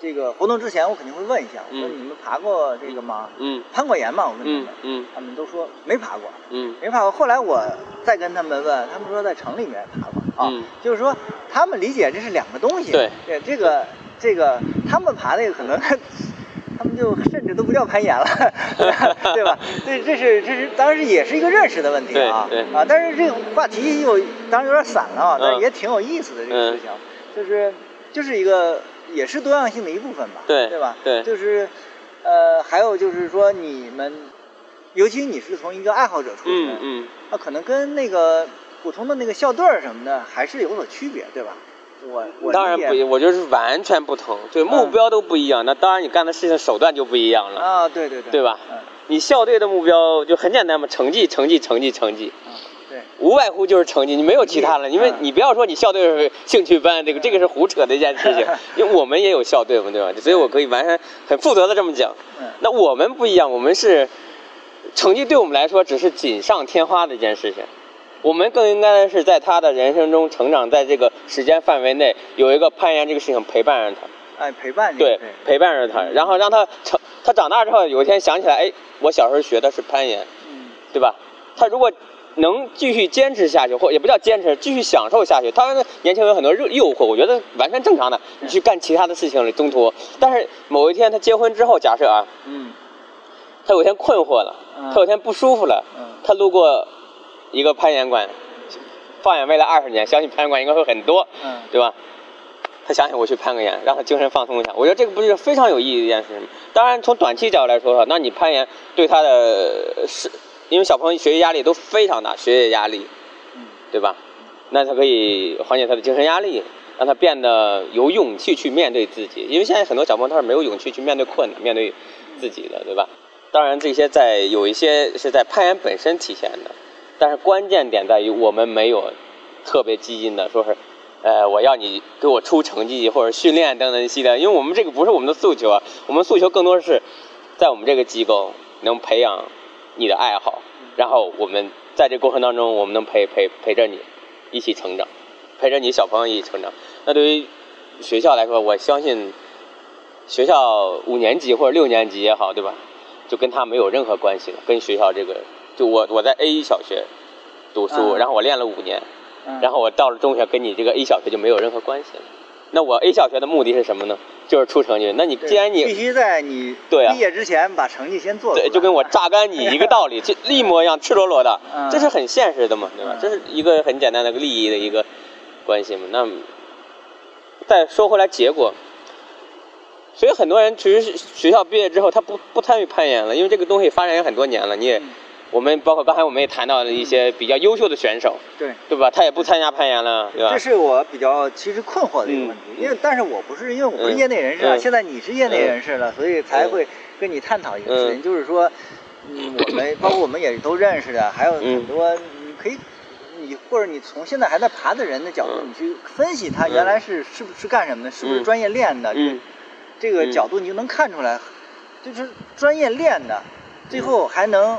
这个活动之前我肯定会问一下，我说嗯你们爬过这个吗？嗯攀过岩吗？我问他嗯们，嗯他们都说没爬过。嗯没爬过。后来我再跟他们问，他们说在城里面爬过啊，嗯就是说他们理解这是两个东西。对，这个这个他们爬那个可能。他们就甚至都不叫攀岩了，(laughs) 对吧？对，这是这是当然也是一个认识的问题啊对对啊！但是这个话题又当然有点散了啊，但也挺有意思的这个事情，就是就是一个也是多样性的一部分吧，对对吧？对就是呃，还有就是说你们，尤其你是从一个爱好者出身，嗯嗯那可能跟那个普通的那个校队儿什么的还是有所区别，对吧？我我当然不一，我觉得是完全不同，对，目标都不一样，那当然你干的事情手段就不一样了，啊，对对对，对吧嗯你校队的目标就很简单嘛，成绩成绩成绩成绩，嗯，对，无外乎就是成绩，你没有其他了，嗯因为你不要说你校队是兴趣班，这个这个是胡扯的一件事情，(laughs) 因为我们也有校队嘛，对吧？所以我可以完全很负责的这么讲。嗯。那我们不一样，我们是成绩对我们来说只是锦上添花的一件事情，我们更应该是在他的人生中成长，在这个时间范围内有一个攀岩这个事情陪伴着他，哎，陪伴这个对，陪伴着他，然后让他成，他长大之后有一天想起来，哎，我小时候学的是攀岩，嗯。对吧？他如果能继续坚持下去，或也不叫坚持，继续享受下去。当然，年轻人有很多诱诱惑，我觉得完全正常的。你去干其他的事情了，中途，但是某一天他结婚之后，假设啊，嗯他有一天困惑了，嗯他有一天不舒服了，嗯他路过一个攀岩馆，放眼未来二十年，相信攀岩馆应该会很多，嗯对吧？他想想我去攀个岩，让他精神放松一下，我觉得这个不是非常有意义的一件事。当然，从短期角度来说那你攀岩对他的呃是，因为小朋友学习压力都非常大，学业压力，嗯对吧？那他可以缓解他的精神压力，让他变得有勇气去面对自己。因为现在很多小朋友他是没有勇气去面对困难、面对自己的，对吧？当然，这些在有一些是在攀岩本身体现的，但是关键点在于我们没有特别激进的说是，呃，我要你给我出成绩或者训练等等一系列，因为我们这个不是我们的诉求啊，我们诉求更多是在我们这个机构能培养你的爱好，然后我们在这过程当中，我们能陪陪陪着你一起成长，陪着你小朋友一起成长。那对于学校来说，我相信学校五年级或者六年级也好，对吧？就跟他没有任何关系了，跟学校这个，就我我在 A 一小学读书，嗯然后我练了五年，嗯，然后我到了中学，跟你这个 A 小学就没有任何关系了。那我 A 小学的目的是什么呢？就是出成绩。那你既然你必须在你对啊毕业之前把成绩先做出来，对，就跟我榨干你一个道理，(laughs) 就一模一样，赤裸裸的，嗯这是很现实的嘛，对吧嗯？这是一个很简单的利益的一个关系嘛。那再说回来，结果，所以很多人其实学校毕业之后，他不不参与攀岩了，因为这个东西发展也很多年了，你也。嗯我们包括刚才我们也谈到了一些比较优秀的选手，对。对吧？他也不参加攀岩了，对吧？这？是我比较其实困惑的一个问题，嗯。因为但是我不是因为我不是嗯业内人士啊，嗯。现在你是业内人士了，所以才会跟你探讨一个事情，嗯。就是说，嗯，我们 (coughs) 包括我们也都认识的，还有嗯很多你可以，你或者你从现在还在爬的人的角度，嗯。你去分析他原来是是不是干什么的，是不是嗯。专业练的，嗯。这个嗯。角度你就能看出来，就是专业练的，最后还能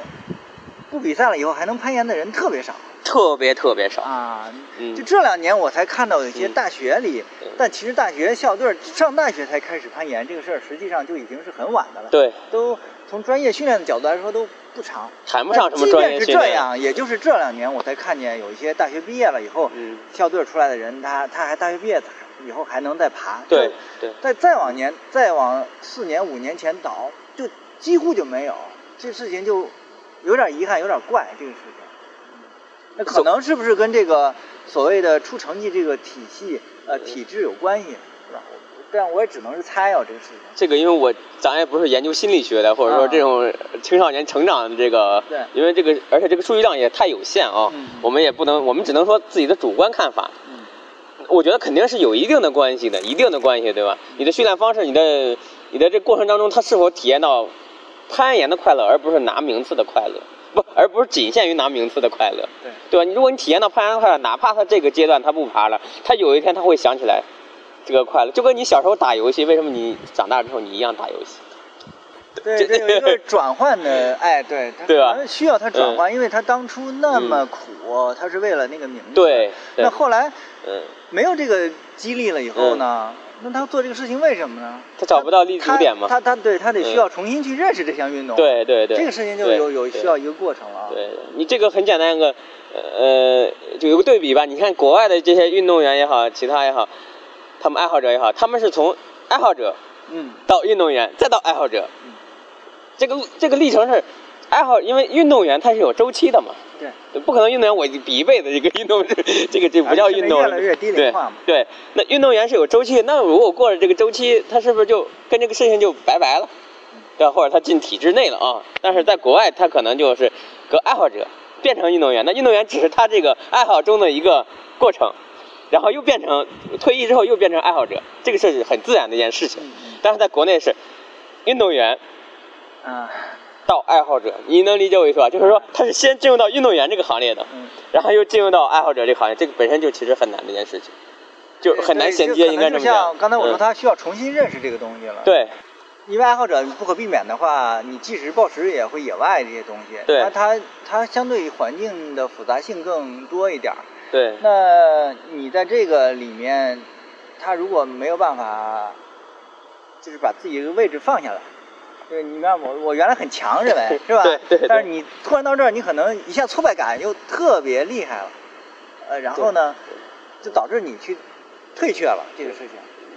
不比赛了以后还能攀岩的人特别少。特别特别少。啊，嗯就这两年我才看到有些嗯大学里，嗯但其实大学校队上大学才开始攀岩这个事儿，实际上就已经是很晚的了。，对，都从专业训练的角度来说都不长。谈不上什么专业即便是。这样，也就是这两年我才看见有一些大学毕业了以后，嗯，校队出来的人，他他还大学毕业以后还能再爬。对对，再再往年，再往四年五年前倒，就几乎就没有。这事情就有点遗憾，有点怪这个事情。那可能是不是跟这个所谓的出成绩这个体系呃体制有关系，是吧？我但我也只能是猜啊，这个事情。这个因为我咱也不是研究心理学的，或者说啊这种青少年成长的这个，对因为这个而且这个数据量也太有限啊，嗯我们也不能，我们只能说自己的主观看法。嗯我觉得肯定是有一定的关系的，一定的关系，对吧？你的训练方式，你的你的这过程当中，他是否体验到攀岩的快乐，而不是拿名次的快乐，不，而不是仅限于拿名次的快乐，对对吧？你如果你体验到攀岩的快乐，哪怕他这个阶段他不爬了，他有一天他会想起来这个快乐，就跟你小时候打游戏，为什么你长大之后你一样打游戏？对，这 (laughs) 有一个转换的，哎，对，(laughs) 他对吧需要他转换，因为他当初那么苦，他是为了那个名字。。对，对那后来嗯，没有这个激励了以后呢，那他做这个事情为什么呢？他找不到立足点嘛，他他对他得需嗯要重新去认识这项运动。，对对对，这个事情就有有需要一个过程了啊。对你这个很简单一个，呃，就有个对比吧。你看国外的这些运动员也好，其他也好，他们爱好者也好，他们是从爱好者嗯，到运动员，再到爱好者嗯，这个这个历程是爱好，因为运动员他是有周期的嘛，对，不可能运动员我比一辈子这个运动是 (laughs) 这个这不叫运动，而且现在越来越低龄化嘛对对，那运动员是有周期，那如果过了这个周期，他是不是就跟这个事情就拜拜了？对？或者他进体制内了啊？但是在国外，他可能就是个爱好者变成运动员，那运动员只是他这个爱好中的一个过程，然后又变成退役之后又变成爱好者，这个是很自然的一件事情。嗯嗯但是在国内是运动员啊，到爱好者，你能理解我意思吧？就是说他是先进入到运动员这个行列的，嗯，然后又进入到爱好者这个行业，这个本身就其实很难的一件事情，就很难衔接，应该这么就像讲。刚才我说，嗯他需要重新认识这个东西了。，对因为爱好者不可避免的话，你即使暴食也会野外这些东西。对它它它相对环境的复杂性更多一点儿。对那你在这个里面，他如果没有办法，就是把自己的位置放下来，对，你看我我原来很强，认为 (laughs) 是吧？对对对但是你突然到这儿，你可能一下挫败感又特别厉害了，呃，然后呢，就导致你去退却了这个事情。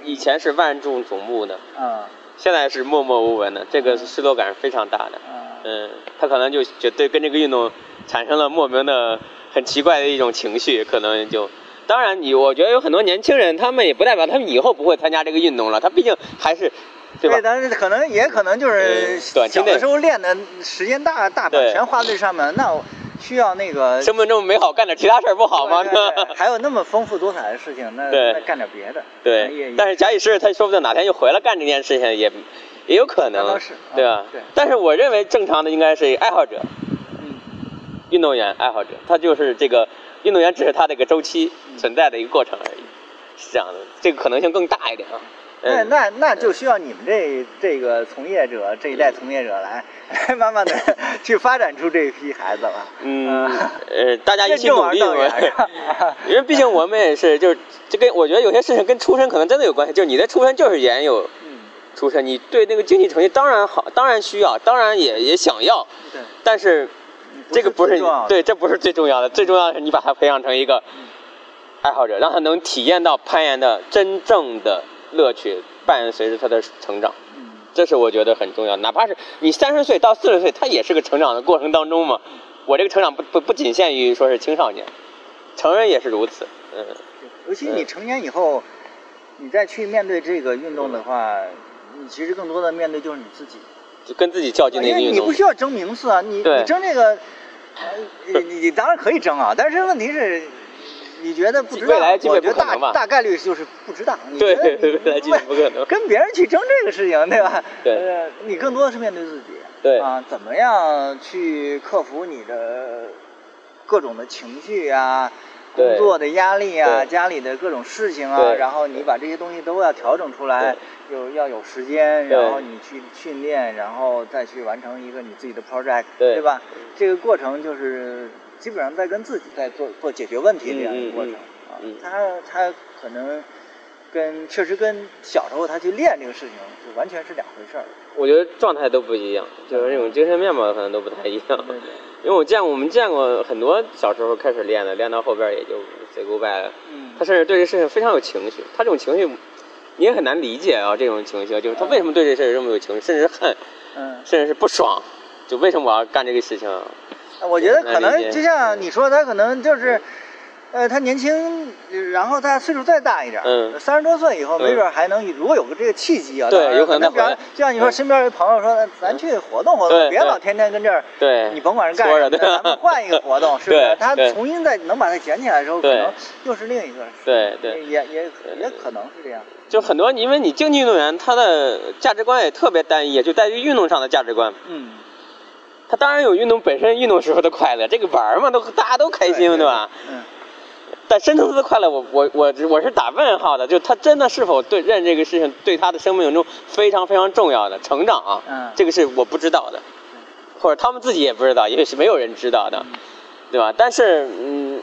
以前是万众瞩目的，嗯现在是默默无闻的，这个失落感是非常大的。嗯嗯，他可能就觉得跟这个运动产生了莫名的很奇怪的一种情绪，可能就。当然你，我觉得有很多年轻人，他们也不代表他们以后不会参加这个运动了，他毕竟还是，对吧？但是可能也可能就是小的时候练的时间大大把全花在这上面，那我需要那个生活这么美好，干点其他事儿不好吗？对对对 (laughs) 还有那么丰富多彩的事情，那干点别的。对，但是假以时日，他说不定哪天又回来干这件事情，也也有可能对吧？对但是我认为正常的应该是爱好者、嗯，运动员、爱好者，他就是这个运动员只是他的一个周期嗯存在的一个过程而已，是这样的，这个可能性更大一点啊。那嗯，那那就需要你们这这个从业者这一代从业者来来慢慢的 (laughs) 去发展出这一批孩子了。嗯啊，呃，大家一起努力因为毕竟我们也是，就是这跟我觉得有些事情跟出身可能真的有关系，就是你的出身就是研友嗯，出身，你对那个经济成绩当然好，当然需要，当然也也想要，对，但是这个不是对，这不是最重要的，最重要的是你把他培养成一个爱好者，让他能体验到攀岩的真正的乐趣，伴随着他的成长，嗯这是我觉得很重要。哪怕是你三十岁到四十岁，他也是个成长的过程当中嘛。我这个成长不不不仅限于说是青少年，成人也是如此。嗯，尤其你成年以后，你再去面对这个运动的话，你其实更多的面对就是你自己。就跟自己较劲的一个运动因为你不。需要争名次啊，你你争这个，呃你你你当然可以争啊，但是问题是，你觉得不值当，未来基本我觉得大不可能吧大概率就是不值当。你对觉得你未来基本不可能跟别人去争这个事情，对吧？对呃，你更多的是面对自己。对啊，怎么样去克服你的各种的情绪啊？工作的压力啊，家里的各种事情啊，对然后你把这些东西都要调整出来，有要有时间，然后你去训练，然后再去完成一个你自己的 project，对吧？这个过程就是基本上在跟自己在做做解决问题这样一个过程啊。他他可能跟确实跟小时候他去练这个事情就完全是两回事儿。我觉得状态都不一样，就是那种精神面貌可能都不太一样。对对因为我见过，我们见过很多小时候开始练的，练到后边也就 say goodbye 了。嗯他甚至对这事情非常有情绪，他这种情绪你也很难理解啊，这种情绪就是他为什么对这事儿这么有情绪，甚至是恨，嗯。甚至是不爽，就为什么我要干这个事情啊？我觉得可能就像你说，他可能就是，呃，他年轻，然后他岁数再大一点，嗯三十多岁以后，嗯没准还能，如果有个这个契机啊，对有可能再比方就像你说，嗯身边有朋友说，咱去活动活动，别老天天跟这儿，对，你甭管是干什么咱们 (laughs) 换一个活动，是不是？他重新再能把它捡起来的时候，可能又是另一个，对对也也也可能是这样，就很多，因为你竞技运动员他的价值观也特别单一，就在于运动上的价值观。嗯，他当然有运动本身运动时候的快乐，这个玩嘛，都大家都开心，对吧？？嗯，但深层次的快乐，我我我我是打问号的，就他真的是否对认这个事情对他的生命中非常非常重要的成长啊，嗯这个是我不知道的，或者他们自己也不知道，因为是没有人知道的，对吧？但是嗯，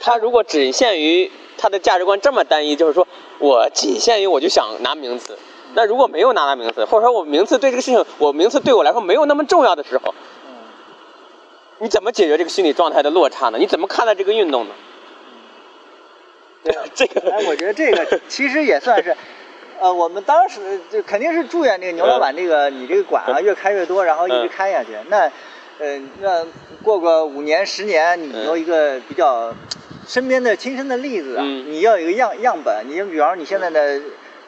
他如果只限于他的价值观这么单一，就是说我仅限于我就想拿名次。那如果没有拿到名次，或者说我名次对这个事情，我名次对我来说没有那么重要的时候，嗯你怎么解决这个心理状态的落差呢？你怎么看待这个运动呢？对吧？这个，哎，我觉得这个其实也算是，呃，我们当时就肯定是祝愿这个牛老板这个你这个馆啊越开越多，然后一直嗯开下去。那，呃，那过个五年十年，你嗯有一个比较身边的亲身的例子啊，嗯你要有一个样样本。你就比方说你现在的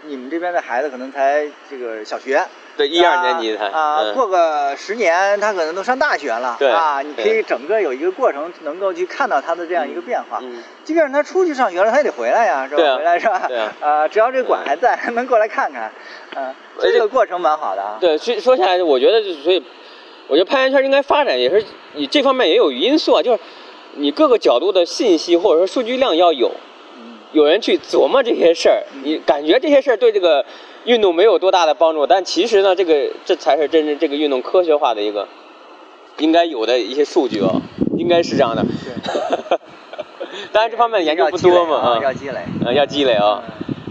你们这边的孩子可能才这个小学。对一二年级才啊，嗯。过个十年，他可能都上大学了对啊，你可以整个有一个过程，能够去看到他的这样一个变化。嗯，即便是他出去上学了，他也得回来呀，是吧？回来是吧？对啊。呃，(laughs) 只要这馆还在，能过来看看，嗯、这个过程蛮好的啊。对，所以说起来，我觉得就是所以，我觉得攀岩圈应该发展也是你这方面也有因素啊，就是你各个角度的信息或者说数据量要有，嗯。有人去琢磨这些事儿，你感觉这些事儿对这个运动没有多大的帮助，但其实呢，这个这才是真正这个运动科学化的一个应该有的一些数据哦，应该是这样的。对，(laughs) 当然这方面研究不多嘛啊，要积累。嗯，要积累啊。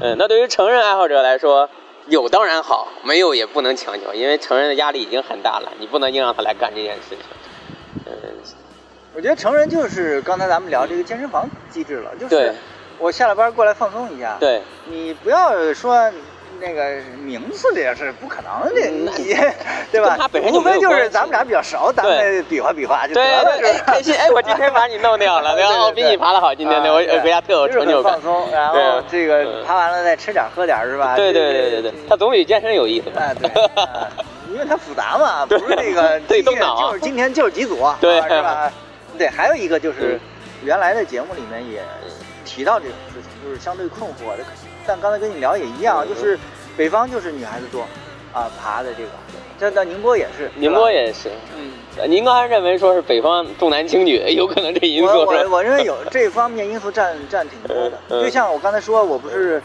嗯，那对于成人爱好者来说，有当然好，没有也不能强求，因为成人的压力已经很大了，你不能硬让他来干这件事情。嗯，我觉得成人就是刚才咱们聊这个健身房机制了，就是对我下了班过来放松一下。，对，你不要说。那个名次这件事不可能的，嗯你对吧？他本身就无非就是咱们俩比较熟，咱们比划比划就得对了，对，开心，哎，我今天把你弄掉了，(laughs) 对对然后我比你爬的好，今天我啊对我回家特有成就感很放。松，然后对这个嗯爬完了再吃点喝点是吧？对对这对对对，他总比健身有意思吧。哎对，啊因为它复杂嘛，不是那个对动脑就是今天就是几组，对啊是吧？对，还有一个就是嗯原来的节目里面也提到这种事情，就是相对困惑的，但刚才跟你聊也一样，嗯。就是北方就是女孩子多啊爬的这个，这到宁波也是，宁波也是，嗯。您刚才认为说是北方重男轻女，(laughs) 有可能这因素我我？我认为有这方面因素占占挺多的，就像我刚才说，我不是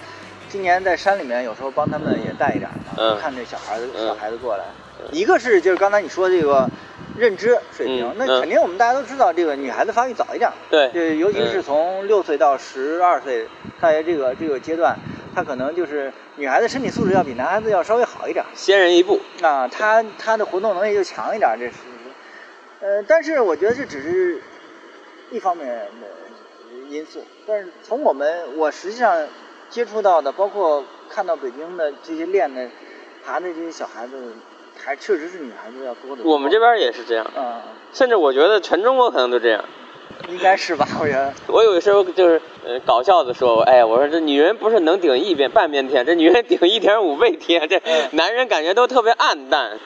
今年在山里面有时候帮他们也带一点嘛，嗯。看这小孩子嗯。小孩子过来，嗯一个是就是刚才你说这个认知水平，那肯定我们大家都知道，这个女孩子发育早一点，对，就，尤其是嗯。从六岁到十二岁，大约这个这个阶段，她可能就是女孩子身体素质要比男孩子要稍微好一点。先人一步。啊，他他的活动能力就强一点儿，这是，呃，但是我觉得这只是一方面的因素，但是从我们我实际上接触到的，包括看到北京的这些练的爬的这些小孩子，还确实是女孩子要多的。我们这边也是这样，嗯，甚至我觉得全中国可能都这样。(laughs) 应该是吧？我觉得，我有时候就是呃搞笑的说，哎，我说这女人不是能顶一边半边天，这女人顶一点五倍天，这嗯。男人感觉都特别暗淡，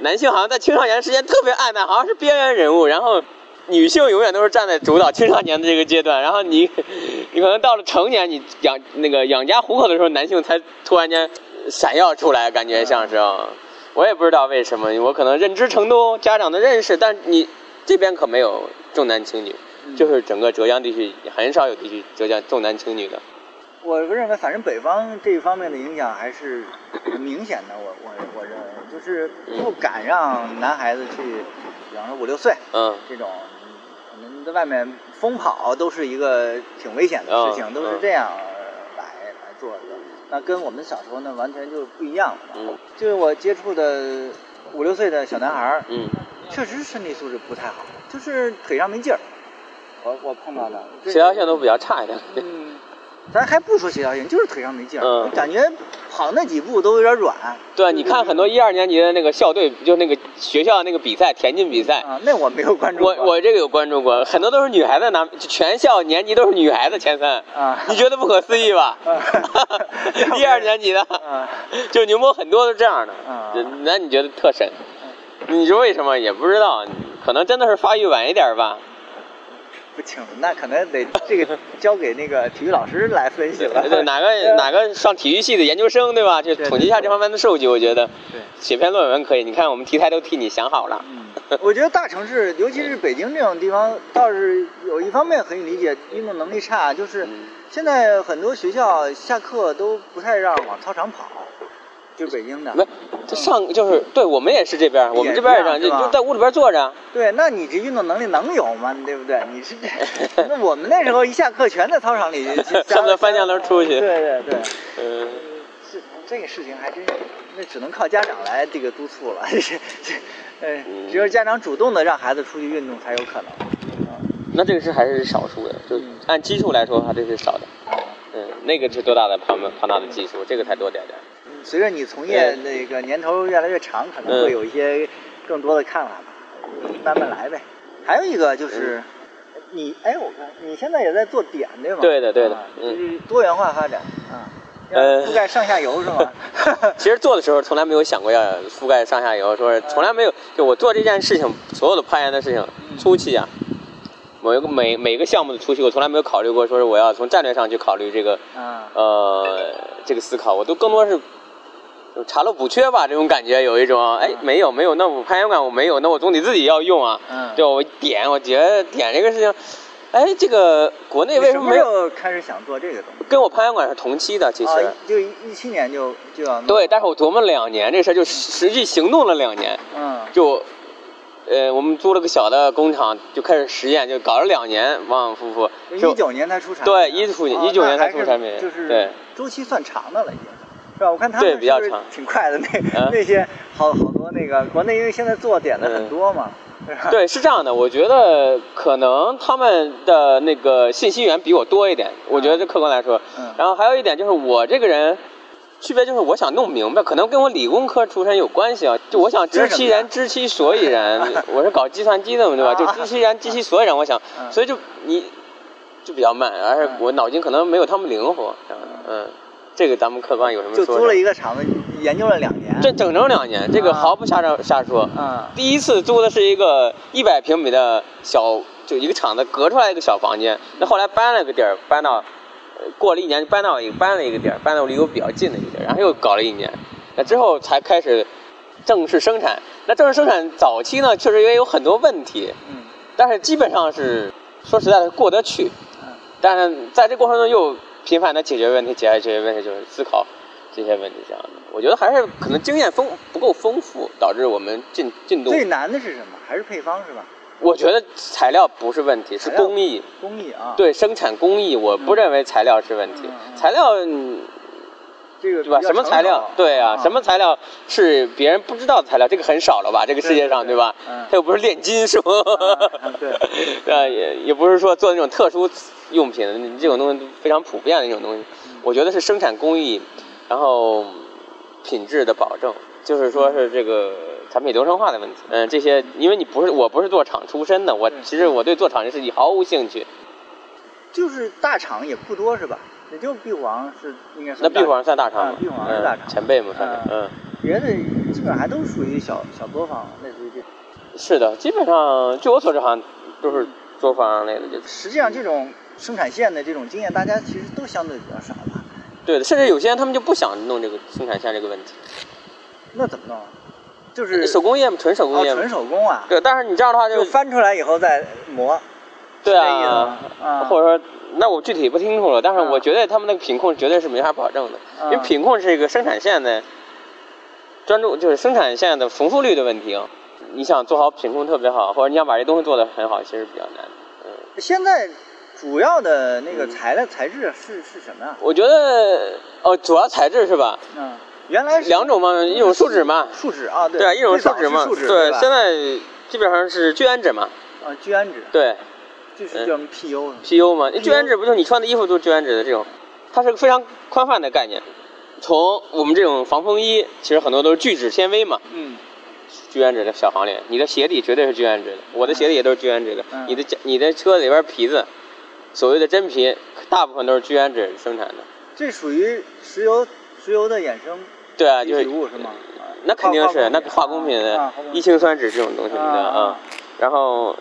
男性好像在青少年时间特别暗淡，好像是边缘人物，然后女性永远都是站在主导青少年的这个阶段，然后你 (laughs) 你可能到了成年，你养那个养家糊口的时候，男性才突然间闪耀出来，感觉像是啊，我也不知道为什么，我可能认知程度、家长的认识，但你这边可没有重男轻女。嗯就是整个浙江地区很少有地区浙江重男轻女的。我认为，反正北方这一方面的影响还是很明显的。我我我认为，就是不敢让男孩子去，比方说五六岁嗯这种，可能在外面疯跑都是一个挺危险的事情，嗯都是这样来来做的。那跟我们小时候呢，完全就不一样了。嗯就是我接触的五六岁的小男孩儿，嗯确实身体素质不太好，就是腿上没劲儿。我我碰到的协调性都比较差一点。嗯，咱还不说协调性，就是腿上没劲儿，嗯感觉跑那几步都有点软。对，你看很多一二年级的那个校队，就那个学校那个比赛，田径比赛，啊，那我没有关注过。我我这个有关注过，很多都是女孩子拿，就全校年级都是女孩子前三，啊，你觉得不可思议吧啊？(laughs) 一二年级的，啊，就宁波很多都这样的啊，那你觉得特神？你说为什么也不知道，可能真的是发育晚一点吧。不清楚，那可能得这个交给那个体育老师来分析了。对，哪个哪个上体育系的研究生对吧？就统计一下这方面的数据，我觉得对，写篇论文可以。你看我们题材都替你想好了。嗯，我觉得大城市，尤其是北京这种地方，倒是有一方面可以理解，运动能力差，就是嗯现在很多学校下课都不太让往操场跑，就北京的。没，这上就是对我们也是这边，我们这边也这样，就就在屋里边坐着。对，那你这运动能力能有吗？对不对？你是这，(laughs) 那我们那时候一下课全在操场里，恨不得翻墙头出去对对对，(laughs) 嗯，是这个事情还真是，那只能靠家长来这个督促了。这 (laughs) 是这，呃，只有家长主动的让孩子出去运动才有可能。那这个是还是少数的，就嗯按基数来说，它这是少的。嗯，那个是多大的庞庞大的基数，这个才多点点。随着你从业那个年头越来越长，可能会有一些更多的看法吧，慢慢来呗。还有一个就是，你哎，我看你现在也在做点对吗？对的对的就是多元化发展啊，呃覆盖上下游是吗？(laughs) 其实做的时候从来没有想过要覆盖上下游，说是从来没有，就我做这件事情，所有的攀岩的事情，初期啊，某一个每每个项目的初期，我从来没有考虑过说是我要从战略上去考虑这个啊，呃这个思考，我都更多是就查漏补缺吧，这种感觉有一种哎没有没有，那我攀岩馆我没有，那我总得自己要用啊，嗯，对我点我觉得点这个事情，哎这个国内为什么没有？开始想做这个东西？跟我攀岩馆是同期的，其实。啊，就一七年就就要对，但是我琢磨两年这事儿，就实际行动了两年，嗯就，呃，我们租了个小的工厂，就开始实验，就搞了两年，往往复复。就一九年才出产品对啊，一出啊19年才出产品就是对周期算长的了，已经是吧？我看他对们是是比较长挺快的，那嗯 (laughs) 那些好好多那个国内，因为现在做点的很多嘛？对，是这样的，我觉得可能他们的那个信息源比我多一点，我觉得这客观来说。嗯然后还有一点就是我这个人。区别就是我想弄明白，可能跟我理工科出身有关系啊。就我想知其然，知其所以然。(laughs) 我是搞计算机的嘛，对吧？就知其然，知其所以然。我想，(laughs) 嗯所以就你就比较慢，而且我脑筋可能没有他们灵活。嗯，这个咱们客观有什么说？就租了一个厂子，研究了两年。这整整两年，这个啊毫不瞎说瞎说。嗯第一次租的是一个一百平米的小，就一个厂子隔出来一个小房间。那后来搬了个地儿，搬到，呃过了一年就搬到一个搬了一个地儿，搬到离我比较近的一个地儿，然后又搞了一年，那之后才开始正式生产。那正式生产早期呢，确实也有很多问题，嗯但是基本上是说实在的过得去。嗯但是在这过程中又频繁的解决问题，解决问题就是思考这些问题这样的。我觉得还是可能经验丰不够丰富，导致我们进进度。最难的是什么？还是配方是吧？我觉得材料不是问题，是工艺。工艺啊，，对生产工艺，我不认为材料是问题。材料，嗯这个对吧？什么材料？对啊，什么材料是别人不知道的材料？这个很少了吧？这个世界上，对对吧？嗯它又不是炼金术，嗯 (laughs) 对啊，也也不是说做那种特殊用品，这种东西非常普遍的一种东西。嗯我觉得是生产工艺，然后品质的保证，就是说是这个产品流程化的问题。嗯，这些因为你不是我不是做厂出身的，我其实我对做厂这事情毫无兴趣。就是大厂也不多是吧？也就壁皇是应该那算大壁皇算大厂吗？啊壁皇是大厂嗯，前辈嘛算是，嗯嗯，别的基本上还都属于小小作坊，类似于这种。是的，基本上据我所知，好像都是作坊类的，就实际上，这种生产线的这种经验，大家其实都相对比较少吧？对的，甚至有些人他们就不想弄这个生产线这个问题，那怎么弄啊？就是手工业嘛，纯手工哦，业哦，纯手工啊，对，但是你这样的话就翻出来以后再磨。对啊吗，啊或者说，那我具体不清楚了，但是啊我觉得他们那个品控绝对是没法保证的，因为啊品控是一个生产线的专注，就是生产线的重复率的问题啊。你想做好品控特别好，或者你想把这东西做得很好，其实比较难。嗯，现在主要的那个材料材质是是什么呀？我觉得哦，主要材质是吧？嗯，原来是两种嘛，一种树脂嘛，树脂啊，对。对啊，一种树脂嘛，是树脂对，现在基本上是聚氨酯嘛，啊聚氨酯，对。就是叫什么 PU 是吗 PU 嘛聚氨酯不就是你穿的衣服都是聚氨酯的这种，它是个非常宽泛的概念。从我们这种防风衣，其实很多都是聚酯纤维嘛，嗯。聚氨酯的小行列。你的鞋底绝对是聚氨酯的，我的鞋底也都是聚氨酯的。嗯。你的家你的车里边皮子，所谓的真皮，大部分都是聚氨酯生产的。这属于石油石油的衍生对啊，就是取物是吗？那肯定是那化化工品的一氰酸酯这种东西的啊啊。然后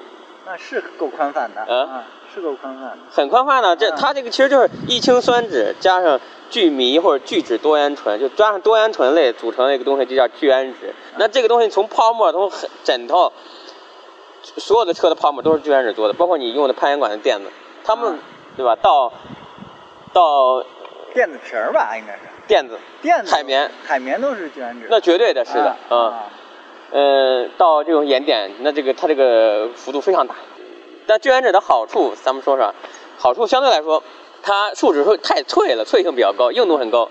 那是够宽泛的啊啊，是够宽泛的。很宽泛的，这嗯它这个其实就是一氰酸酯加上聚醚或者聚酯多胺醇，就加上多胺醇类组成的一个东西，就叫聚氨酯。那这个东西从泡沫，从很枕头，所有的车的泡沫都是聚氨酯做的，包括你用的攀岩馆的垫子，他们嗯对吧？到到电子皮儿吧，应该是电子，电子海绵，海绵都是聚氨酯。那绝对的是的，啊啊。呃，到这种岩点，那这个它这个幅度非常大。但聚氨酯的好处，咱们说说，好处相对来说，它树脂会太脆了，脆性比较高，硬度很高。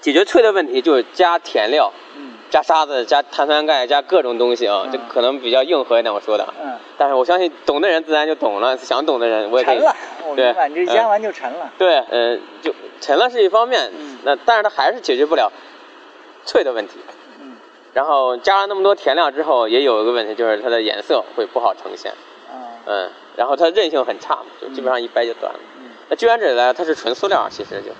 解决脆的问题就是加填料，嗯加沙子，加碳酸钙，加各种东西啊，嗯这可能比较硬核一点，我说的。嗯，但是我相信懂的人自然就懂了，想懂的人我也可以。沉了，我对明白，你这嗯压完就沉了。对，呃，就沉了是一方面，嗯那但是它还是解决不了脆的问题。嗯然后加了那么多填料之后，也有一个问题，就是它的颜色会不好呈现，啊嗯，然后它韧性很差嘛，就基本上一掰就断了。嗯，那聚氨酯呢，它是纯塑料，其实就是，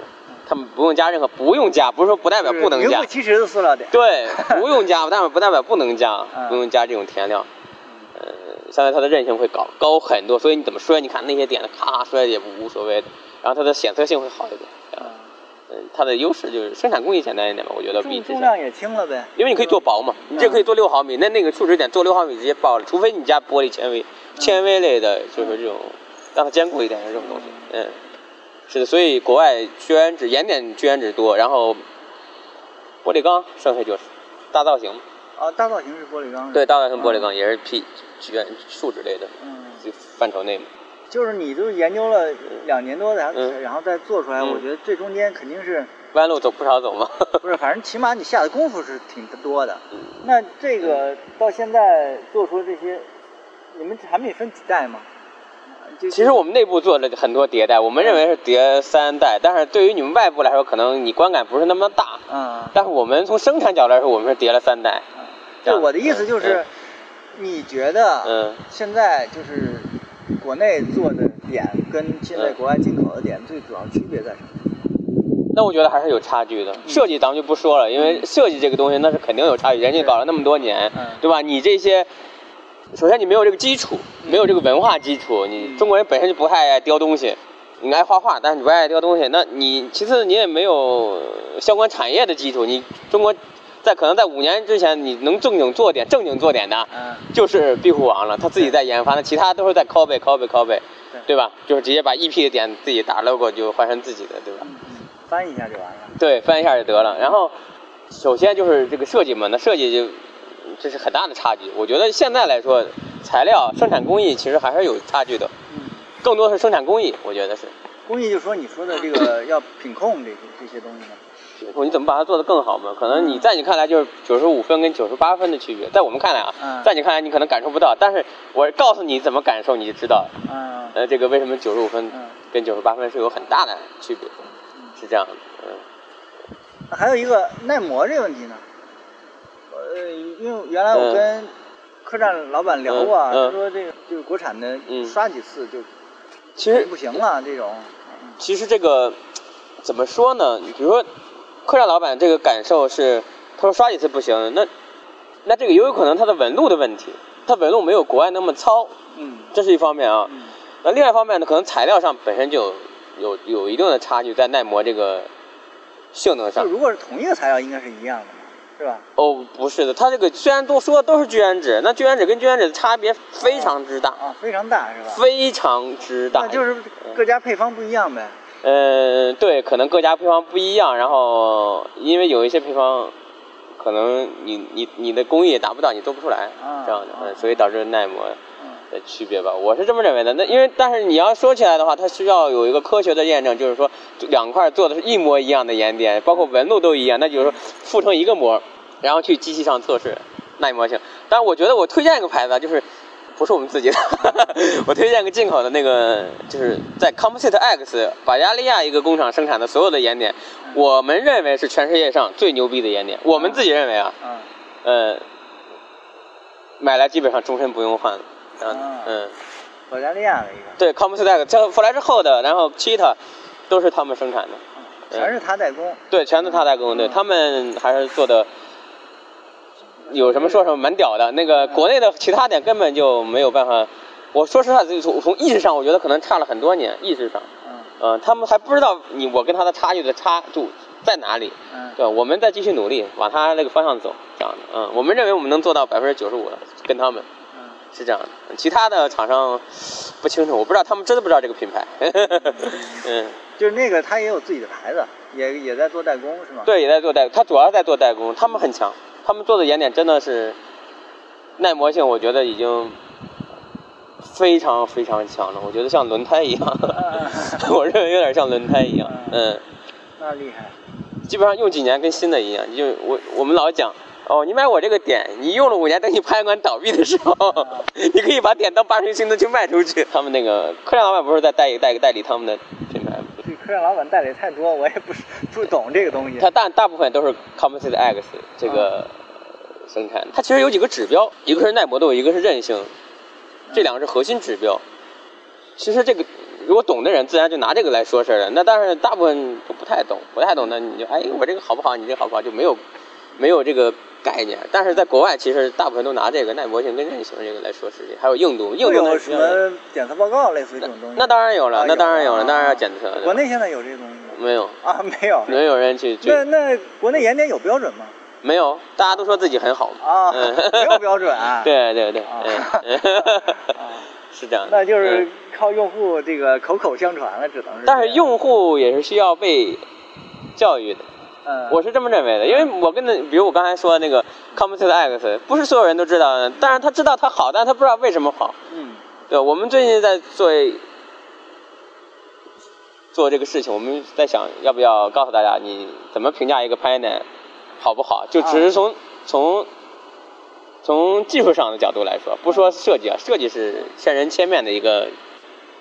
他们不用加任何，不用加，不是说不代表不能加。名副，其实的塑料点。对，(laughs) 不用加，但是不代表不能加，嗯。不用加这种填料，呃，相对它的韧性会高高很多，所以你怎么摔，你看那些点子咔摔也无所谓的，然后它的显色性会好一点，啊，嗯，它的优势就是生产工艺简单一点吧，我觉得比之前。重重量也轻了呗。因为你可以做薄嘛，你这可以做六毫米，那那个树脂点做六毫米直接爆了，除非你加玻璃纤维，纤维类的就是这种，让它坚固一点的这种东西，嗯，是的，所以国外聚氨酯盐点聚氨酯多，然后玻璃钢剩下就是大造型，啊，大造型是玻璃钢。对，大造型玻璃钢也是 P 聚氨树脂类的嗯，就范畴内嘛，就是你都研究了两年多，然后嗯然后再做出来，嗯我觉得这中间肯定是弯路走不少走嘛，不是，反正起码你下的功夫是挺多的。嗯那这个到现在做出这些，你们产品分几代吗？就其实我们内部做了很多迭代，我们认为是迭三代，但是对于你们外部来说，可能你观感不是那么大。嗯，但是我们从生产角度来说，我们是叠了三代。就我的意思就是，你觉得嗯现在就是国内做的点跟现在嗯国外进口的点最主要区别在什么？那我觉得还是有差距的。设计咱们就不说了，因为设计这个东西那是肯定有差距，人家搞了那么多年嗯，对吧？你这些，首先你没有这个基础，没有这个文化基础，你嗯中国人本身就不太爱雕东西，你爱画画，但是你不爱雕东西，那你其次你也没有相关产业的基础，你中国在可能在五年之前，你能正经做点正经做点的，嗯就是壁虎王了，他自己在研发，那其他都是在 copy copy copy，对对吧？就是直接把 EP 的点自己打 logo 就换成自己的，对吧？嗯嗯，翻译一下就完了。对，翻一下就得了。然后，首先就是这个设计嘛，那设计就这是很大的差距。我觉得现在来说，材料生产工艺其实还是有差距的，嗯，更多是生产工艺，我觉得是。工艺就是说你说的这个 (coughs) 要品控这些这些东西呢？你怎么把它做得更好嘛？可能你在你看来就是九十五分跟九十八分的区别，在我们看来啊，嗯在你看来你可能感受不到，但是我告诉你怎么感受，你就知道了。嗯呃，这个为什么九十五分嗯跟九十八分是有很大的区别，是这样的。嗯，还有一个耐磨这个问题呢，呃，因为原来我嗯跟客栈老板聊过啊，他说这个就是国产的嗯刷几次就其实不行了，这种，其实这个怎么说呢？比如说，客栈老板这个感受是，他说刷几次不行，那那这个也有可能他的纹路的问题，他纹路没有国外那么糙，嗯这是一方面啊。嗯那另外一方面呢，可能材料上本身就有有一定的差距，在耐磨这个性能上。就如果是同一个材料，应该是一样的嘛，是吧？哦，不是的，它这个虽然都说都是聚氨酯，那聚氨酯跟聚氨酯的差别非常之大，啊，非常大是吧？非常之大。那就是各家配方不一样呗。嗯，对，可能各家配方不一样，然后因为有一些配方，可能你你你的工艺也达不到，你做不出来，啊这样的，所以导致耐磨。的区别吧，我是这么认为的。那因为但是你要说起来的话，它需要有一个科学的验证，就是说两块做的是一模一样的岩点，包括纹路都一样，那就是说附成一个膜，然后去机器上测试耐磨性。但我觉得我推荐一个牌子，就是不是我们自己的，(laughs) 我推荐个进口的那个，就是在 Composite X 保加利亚一个工厂生产的所有的岩点，我们认为是全世界上最牛逼的岩点，我们自己认为啊，嗯呃，买来基本上终身不用换，嗯啊嗯，保加利亚的一个，对，Composite X，这弗莱之后的，然后 Cheetah 都是他们生产的，全是他代工。对，全是他代工，对嗯他们还是做的。有什么说什么，蛮屌的。那个国内的其他点根本就没有办法。我说实话，从从意识上，我觉得可能差了很多年。意识上，嗯嗯、他们还不知道你我跟他的差距的差度在哪里。嗯对，我们再继续努力，往他那个方向走，这样的。嗯，我们认为我们能做到百分之九十五的，跟他们嗯，是这样的。其他的厂商不清楚，我不知道他们真的不知道这个品牌。(laughs) 嗯，就是那个他也有自己的牌子，也也在做代工是吗？，对，也在做代，他主要在做代工，他们很强，他们做的岩点真的是耐磨性，我觉得已经非常非常强了。我觉得像轮胎一样，(laughs) 我认为有点像轮胎一样。嗯，那厉害。基本上用几年跟新的一样。就我我们老讲，哦，你买我这个点，你用了五年，等你拍馆倒闭的时候，(laughs) 你可以把点当八成新的去卖出去。他们那个客栈老板不是在代代代理他们的品牌吗？对客栈老板代理太多，我也不是不懂这个东西。他大大部分都是 Composite X 这个生产的。它其实有几个指标，一个是耐磨度，一个是韧性，这两个是核心指标。其实这个如果懂的人，自然就拿这个来说事儿了。那但是大部分都不太懂，不太懂的你就哎，我这个好不好？你这个好不好？就没有没有这个概念。但是在国外，其实大部分都拿这个耐磨性跟韧性这个来说实际，还有硬度，硬度呢有什么检测报告类似于这种东西？那当然有了，啊那当然有了，啊当然要检测。国内现在有这个东西吗？没有，啊，没有。没有人去追那，那国内盐点有标准吗？没有，大家都说自己很好。啊，嗯没有标准啊。(laughs) 对对对，啊 (laughs) (laughs) 是这样的。那就是嗯靠用户这个口口相传了，只能是。但是，用户也是需要被教育的，嗯，我是这么认为的。因为我跟那，比如我刚才说的那个 Composite X，不是所有人都知道的，但是他知道它好，但是他不知道为什么好。嗯对，我们最近在做做这个事情，我们在想要不要告诉大家，你怎么评价一个攀岩点好不好？就只是从、从从技术上的角度来说，不说设计啊，设计是千人千面的一个。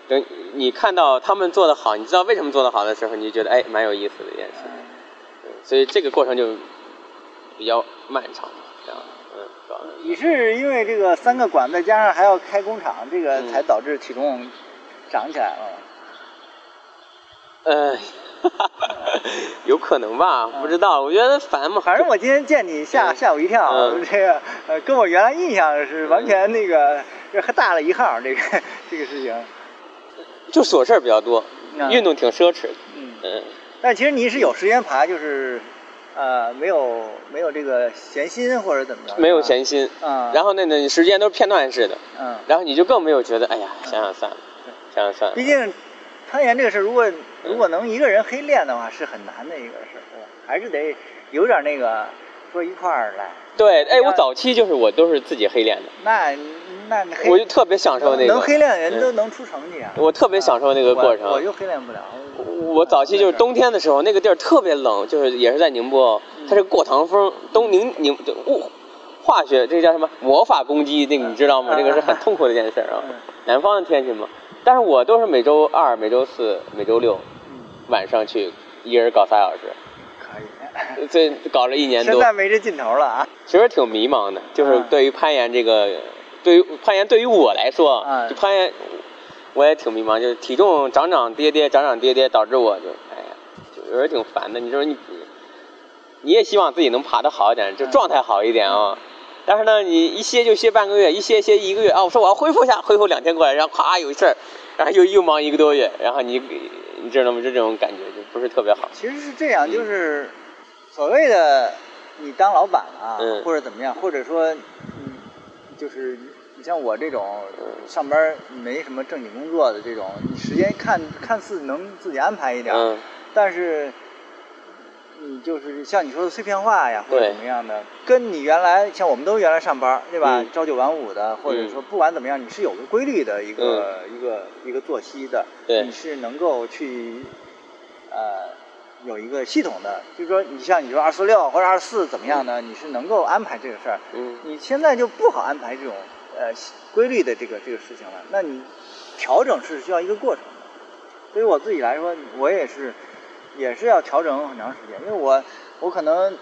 等你看到他们做的好，你知道为什么做的好的时候，你就觉得哎，蛮有意思的一件事。嗯所以这个过程就比较漫长，这样，嗯，主要是你是因为这个三个馆再加上还要开工厂，这个嗯才导致体重涨起来了吗？呃，(laughs) 有可能吧，不知道。我觉得烦嘛，反正我今天见你吓嗯吓我一跳，嗯这个呃跟我原来印象是完全那个大了一号，这个 (laughs) 这个事情。就琐事儿比较多，嗯运动挺奢侈的。嗯，嗯，但其实你是有时间爬，就是呃没有没有这个闲心或者怎么着？没有闲心，啊，然后那那时间都是片段式的，嗯，然后你就更没有觉得，哎呀，想想算了，想想算了毕。竟攀岩这个事儿，如果如果能一个人黑练的话，是很难的一个事儿，对吧？还是得有点那个说一块儿来。对，哎，我早期就是我都是自己黑练的，那那黑我就特别享受那个，能黑练的人嗯都能出成绩啊。我特别享受那个过程。我我就黑练不了。我早期就是冬天的时候，那个地儿特别冷，就是也是在宁波，它是过堂风，冬宁宁就物化学这个叫什么魔法攻击，那个你知道吗？嗯这个是很痛苦的一件事儿啊嗯。南方的天气嘛，但是我都是每周二、每周四、每周六嗯，晚上去，一人搞仨小时，可以。这搞了一年多，现在没这劲头了啊。其实挺迷茫的，就是嗯对于攀岩这个，对于攀岩对于我来说，嗯就攀岩我也挺迷茫，就是体重涨涨跌跌，涨涨跌跌，导致我就哎呀，就有点挺烦的。你说你，你也希望自己能爬得好一点，就嗯状态好一点啊。但是呢，你一歇就歇半个月，一歇歇一个月啊。我说我要恢复一下，恢复两天过来，然后咵有事儿，然后又又忙一个多月，然后你你知道吗？就这种感觉就不是特别好。其实是这样，嗯就是所谓的你当老板了啊，嗯或者怎么样，或者说嗯，就是你像我这种上班没什么正经工作的这种，你时间看看似能自己安排一点，嗯但是你就是像你说的碎片化呀，或者怎么样的，跟你原来像我们都原来上班，对吧？嗯朝九晚五的，或者说不管怎么样，你是有个规律的一个、一个一个作息的，你是能够去呃有一个系统的，就是说你像你说二四六或者二四怎么样呢？你是能够安排这个事儿。嗯你现在就不好安排这种呃规律的这个这个事情了，那你调整是需要一个过程的。对于我自己来说，我也是也是要调整很长时间，因为我我可能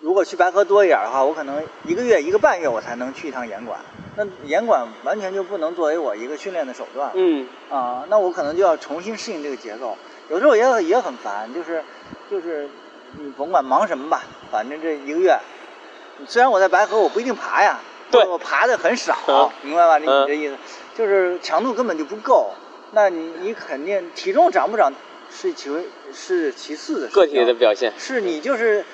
如果去白河多一点的话，我可能一个月一个半月我才能去一趟严管，那严管完全就不能作为我一个训练的手段。嗯啊，那我可能就要重新适应这个节奏。有时候也也很烦，就是就是你甭管忙什么吧，反正这一个月，虽然我在白河我不一定爬呀，对。我爬的很少，嗯。明白吧？你你这意思，就是强度根本就不够。那你你肯定体重长不长是其为是其次的，个体的表现。是你就是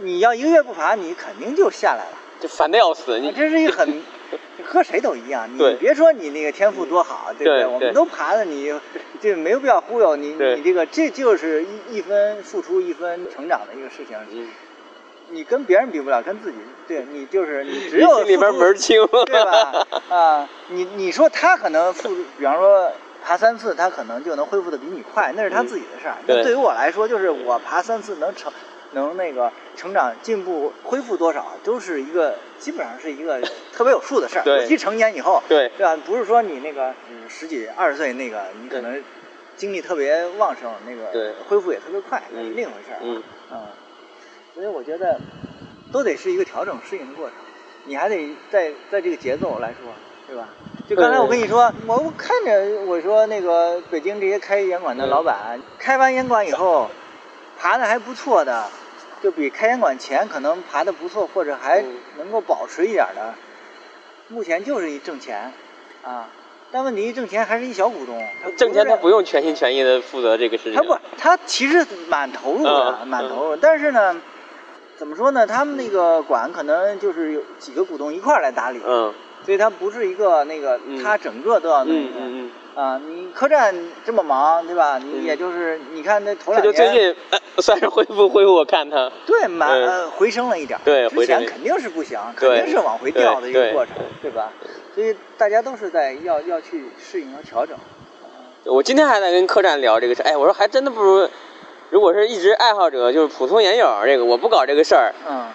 你要一个月不爬，你肯定就下来了。就烦的要死，你。啊这是一个很 (laughs) 和谁都一样，你对。别说你那个天赋多好，对不对？对我们都爬了，你这没有必要忽悠你，对。你这个这就是一一分付出一分成长的一个事情，嗯你跟别人比不了，跟自己，对你就是你 (laughs) 只你有心里边门儿清，对吧？啊，你你说他可能复，比方说爬三次，他可能就能恢复的比你快，那是他嗯自己的事儿。对那对于我来说，就是我爬三次能成，能那个成长进步恢复多少，都是一个基本上是一个 (laughs) 特别有数的事儿。对尤其成年以后，对对吧？不是说你那个嗯十几二十岁那个，你可能精力特别旺盛，那对个恢复也特别快，那是嗯另一回事儿嗯，所以我觉得都得是一个调整适应的过程，你还得在在这个节奏来说，对吧？就刚才我跟你说，我我看着我说那个北京这些开烟馆的嗯老板，开完烟馆以后爬的还不错的，就比开烟馆前可能爬的不错，或者还嗯能够保持一点的，目前就是一挣钱啊。但问题一挣钱还是一小股东，他挣钱他不用。全心全意的负责这个事情，他不，他其实蛮投入的，嗯蛮投入。但是呢，怎么说呢？他们那个馆可能就是有几个股东一块儿来打理，嗯所以它不是一个那个嗯他整个都要弄一个。嗯嗯啊，你客栈这么忙，对吧？你嗯也就是你看那头两年，就最近呃算是恢复恢复，我看他，(laughs) 对满回升了一点儿，之对回升前肯定是不行，肯定是往回掉的一个过程，对吧？所以大家都是在要要去适应和调整。我今天还在跟客栈聊这个事，哎，我说还真的不如，如果是一直爱好者，就是普通研友，这个我不搞这个事儿，嗯，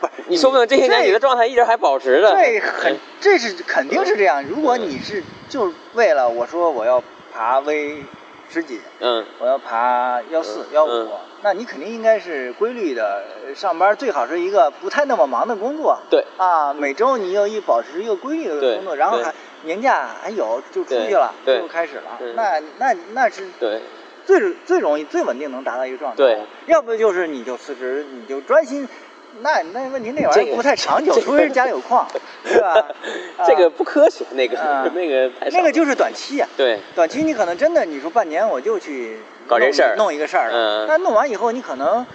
不是你说不定这些年这你的状态一直还保持着，这很，这是肯定是这样。如果你是就为了我说我要爬 V 十几，嗯。我要爬幺四幺五嗯，那你肯定应该是规律的呃上班，最好是一个不太那么忙的工作。对。啊，每周你有一保持一个规律的工作，然后还年假还有就出去了，对。就开始了。那那那是对最最容易、最稳定能达到一个状态。对，要不就是你就辞职，你就专心。那那问题那玩意儿不太长久，除非是家里有矿，(laughs) 对吧？(laughs) 这个啊。不科学，那个啊。(laughs) 那个那个就是短期啊、对。短期你可能真的你说半年我就去弄搞这事儿。弄一个事儿了，嗯。那弄完以后你可能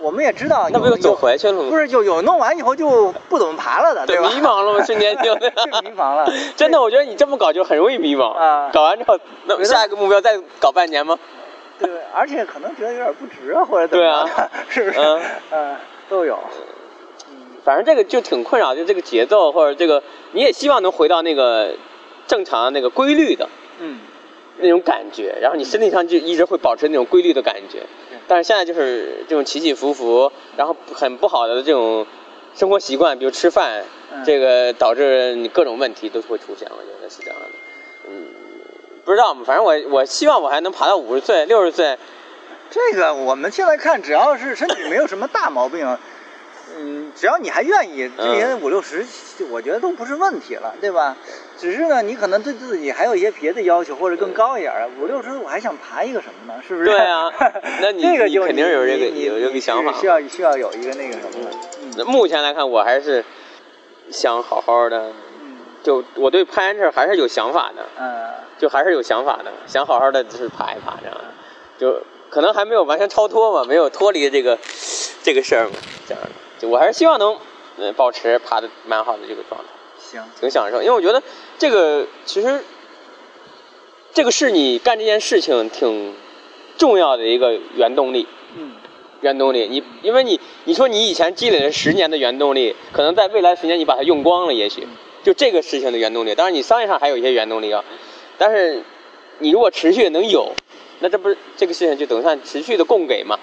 我们也知道，那不就走回去了吗？不是就有弄完以后就不怎么爬了的，对，吧？迷茫了吗？瞬间就 (laughs) 是迷茫了，真的，我觉得你这么搞就很容易迷茫。啊搞完之后，那下一个目标再搞半年吗？对，而且可能觉得有点不值啊，或者怎么样的，(laughs) 是不是？嗯嗯，都有。反正这个就挺困扰，就这个节奏或者这个，你也希望能回到那个正常的那个规律的嗯，那种感觉，然后你身体上就一直会保持那种规律的感觉。但是现在就是这种起起伏伏，然后很不好的这种生活习惯，比如吃饭，嗯这个导致你各种问题都会出现，我觉得是这样的。嗯，不知道，反正我我希望我还能爬到五十岁、六十岁。这个我们现在看，只要是身体没有什么大毛病，嗯，只要你还愿意，这些嗯五六十，我觉得都不是问题了，对吧？只是呢，你可能对自己还有一些别的要求，或者更高一点儿的。五六十，我还想爬一个什么呢？是不是？对啊 (laughs) 那你这个就你肯定有这个有这个想法需要需要有一个那个什么的。那目前来看，我还是想好好的，嗯就我对攀岩这儿还是有想法的，嗯就还是有想法的，想好好的就是爬一爬这样的，就可能还没有完全超脱嘛，没有脱离这个这个事儿嘛，这样的，就我还是希望能呃保持爬的蛮好的这个状态，行，挺享受，因为我觉得这个其实这个是你干这件事情挺重要的一个原动力，嗯，原动力，你因为你你说你以前积累了十年的原动力，可能在未来十年你把它用光了，也许就这个事情的原动力。当然你商业上还有一些原动力啊，但是你如果持续能有，那这不是这个事情就等于算持续的供给嘛，啊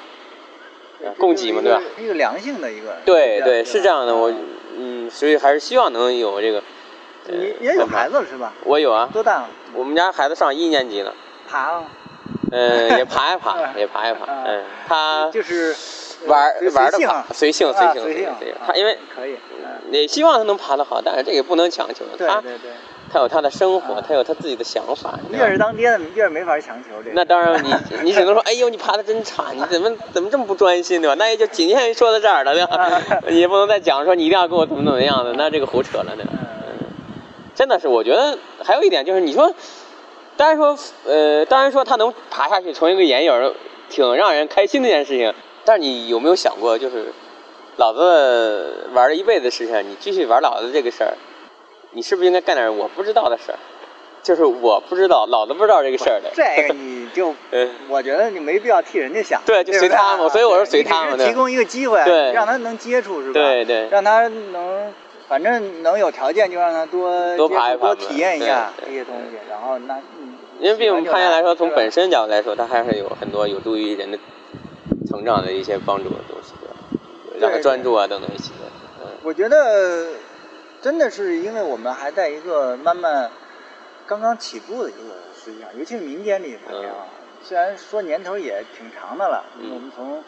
供给嘛，对吧？一个良性的一个。对对，是这样的，我嗯，所以还是希望能有这个。呃你也有孩子了是吧？我有啊，多大了？我们家孩子上一年级了，爬了？(laughs) 嗯，也爬一爬，也爬一爬，啊嗯，他就是玩玩的爬随性啊，随性随啊性。他因为可以，嗯也希望他能爬得好，但是这个不能强求。他对对对，他有他的生活，啊他有他自己的想法。你越是当爹的越没法强求这个。那当然你，你只能说，哎呦，你爬的真差，你怎么怎么这么不专心，对吧？那也就仅限于说到这儿了，对吧啊？(laughs) 你也不能再讲说你一定要跟我怎么怎么样的，那这个胡扯了，对吧？真的是，我觉得还有一点就是，你说，当然说，呃，当然说他能爬下去，成为一个眼影儿，挺让人开心的一件事情。但是你有没有想过，就是老子玩了一辈子的事情，你继续玩老子这个事儿，你是不是应该干点我不知道的事儿？就是我不知道，老子不知道这个事儿的。这个你就，嗯，(laughs) 我觉得你没必要替人家想。对就随他嘛啊所以我说随他嘛对你只是提供一个机会，对让他能接触是吧？对对让他能，反正能有条件就让他多多爬一爬多体验一下这些东西，然后那嗯，因为毕竟攀岩来说，从本身。角度来说，它还是有很多有助于人的成长的一些帮助的东西，对吧？让他专注啊等等一些的。嗯，我觉得真的是因为我们还在一个慢慢刚刚起步的一个实际上，尤其是民间这一方面啊，虽然说年头也挺长的了，嗯我们从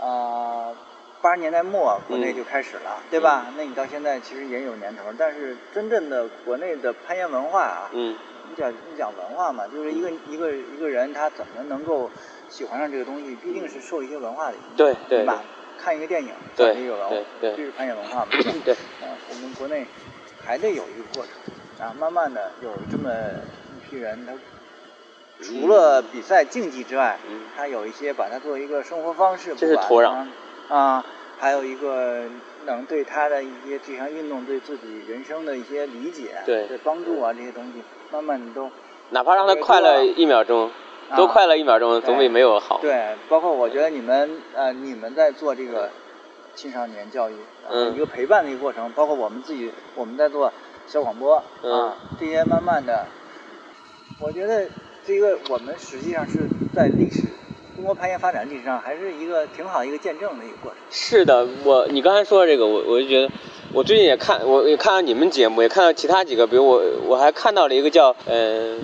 啊八十年代末国内嗯就开始了，对吧？那你到现在其实也有年头，但是真正的国内的攀岩文化啊，嗯，你讲你讲文化嘛，就是一个一个一个人他怎么能够喜欢上这个东西，必定是受一些文化的影响。对对吧？看一个电影，对这个文化对，对。这是攀岩文化嘛？(clears throat) 对，啊，我们国内还得有一个过程啊，慢慢的有这么一批人，他除了比赛竞技之外，嗯。他有一些把它作为一个生活方式，这是土壤。啊，还有一个能对他的一些这项运动对自己人生的一些理解、对。帮助啊这些东西，慢慢的都哪怕让他快乐一秒钟，啊多快乐一秒钟，总比没有好。对，包括我觉得你们呃，你们在做这个青少年教育，一个陪伴的一个过程，包括我们自己我们在做小广播、嗯啊，这些慢慢的，我觉得这个我们实际上是在历史中国攀岩发展历史上还是一个挺好一个见证的一个过程。是的，我你刚才说的这个，我我就觉得，我最近也看，我也看到你们节目，也看到其他几个，比如我我还看到了一个叫嗯、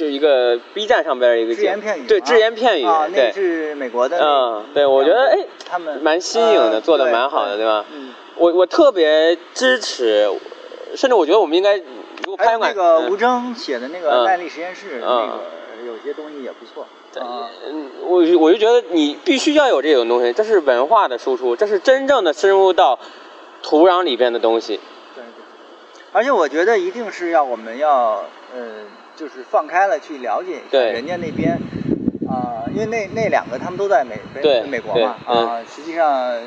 就一个 B 站上边儿一个只言片语对啊只言片语，啊，那对，是美国的，嗯，对，我觉得哎，他们蛮新颖的，呃做的蛮好的，对吧？嗯，我我特别支持，甚至我觉得我们应该，如果拍馆那个嗯。吴征写的那个嗯。耐力实验室，嗯。那个有些东西也不错。啊。嗯，我我就觉得你必须要有这种东西，这是文化的输出，这是真正的深入到土壤里边的东西。对对，而且我觉得一定是要我们要呃，就是放开了去了解一下对。人家那边啊、因为那那两个他们都在美美国嘛啊、实际上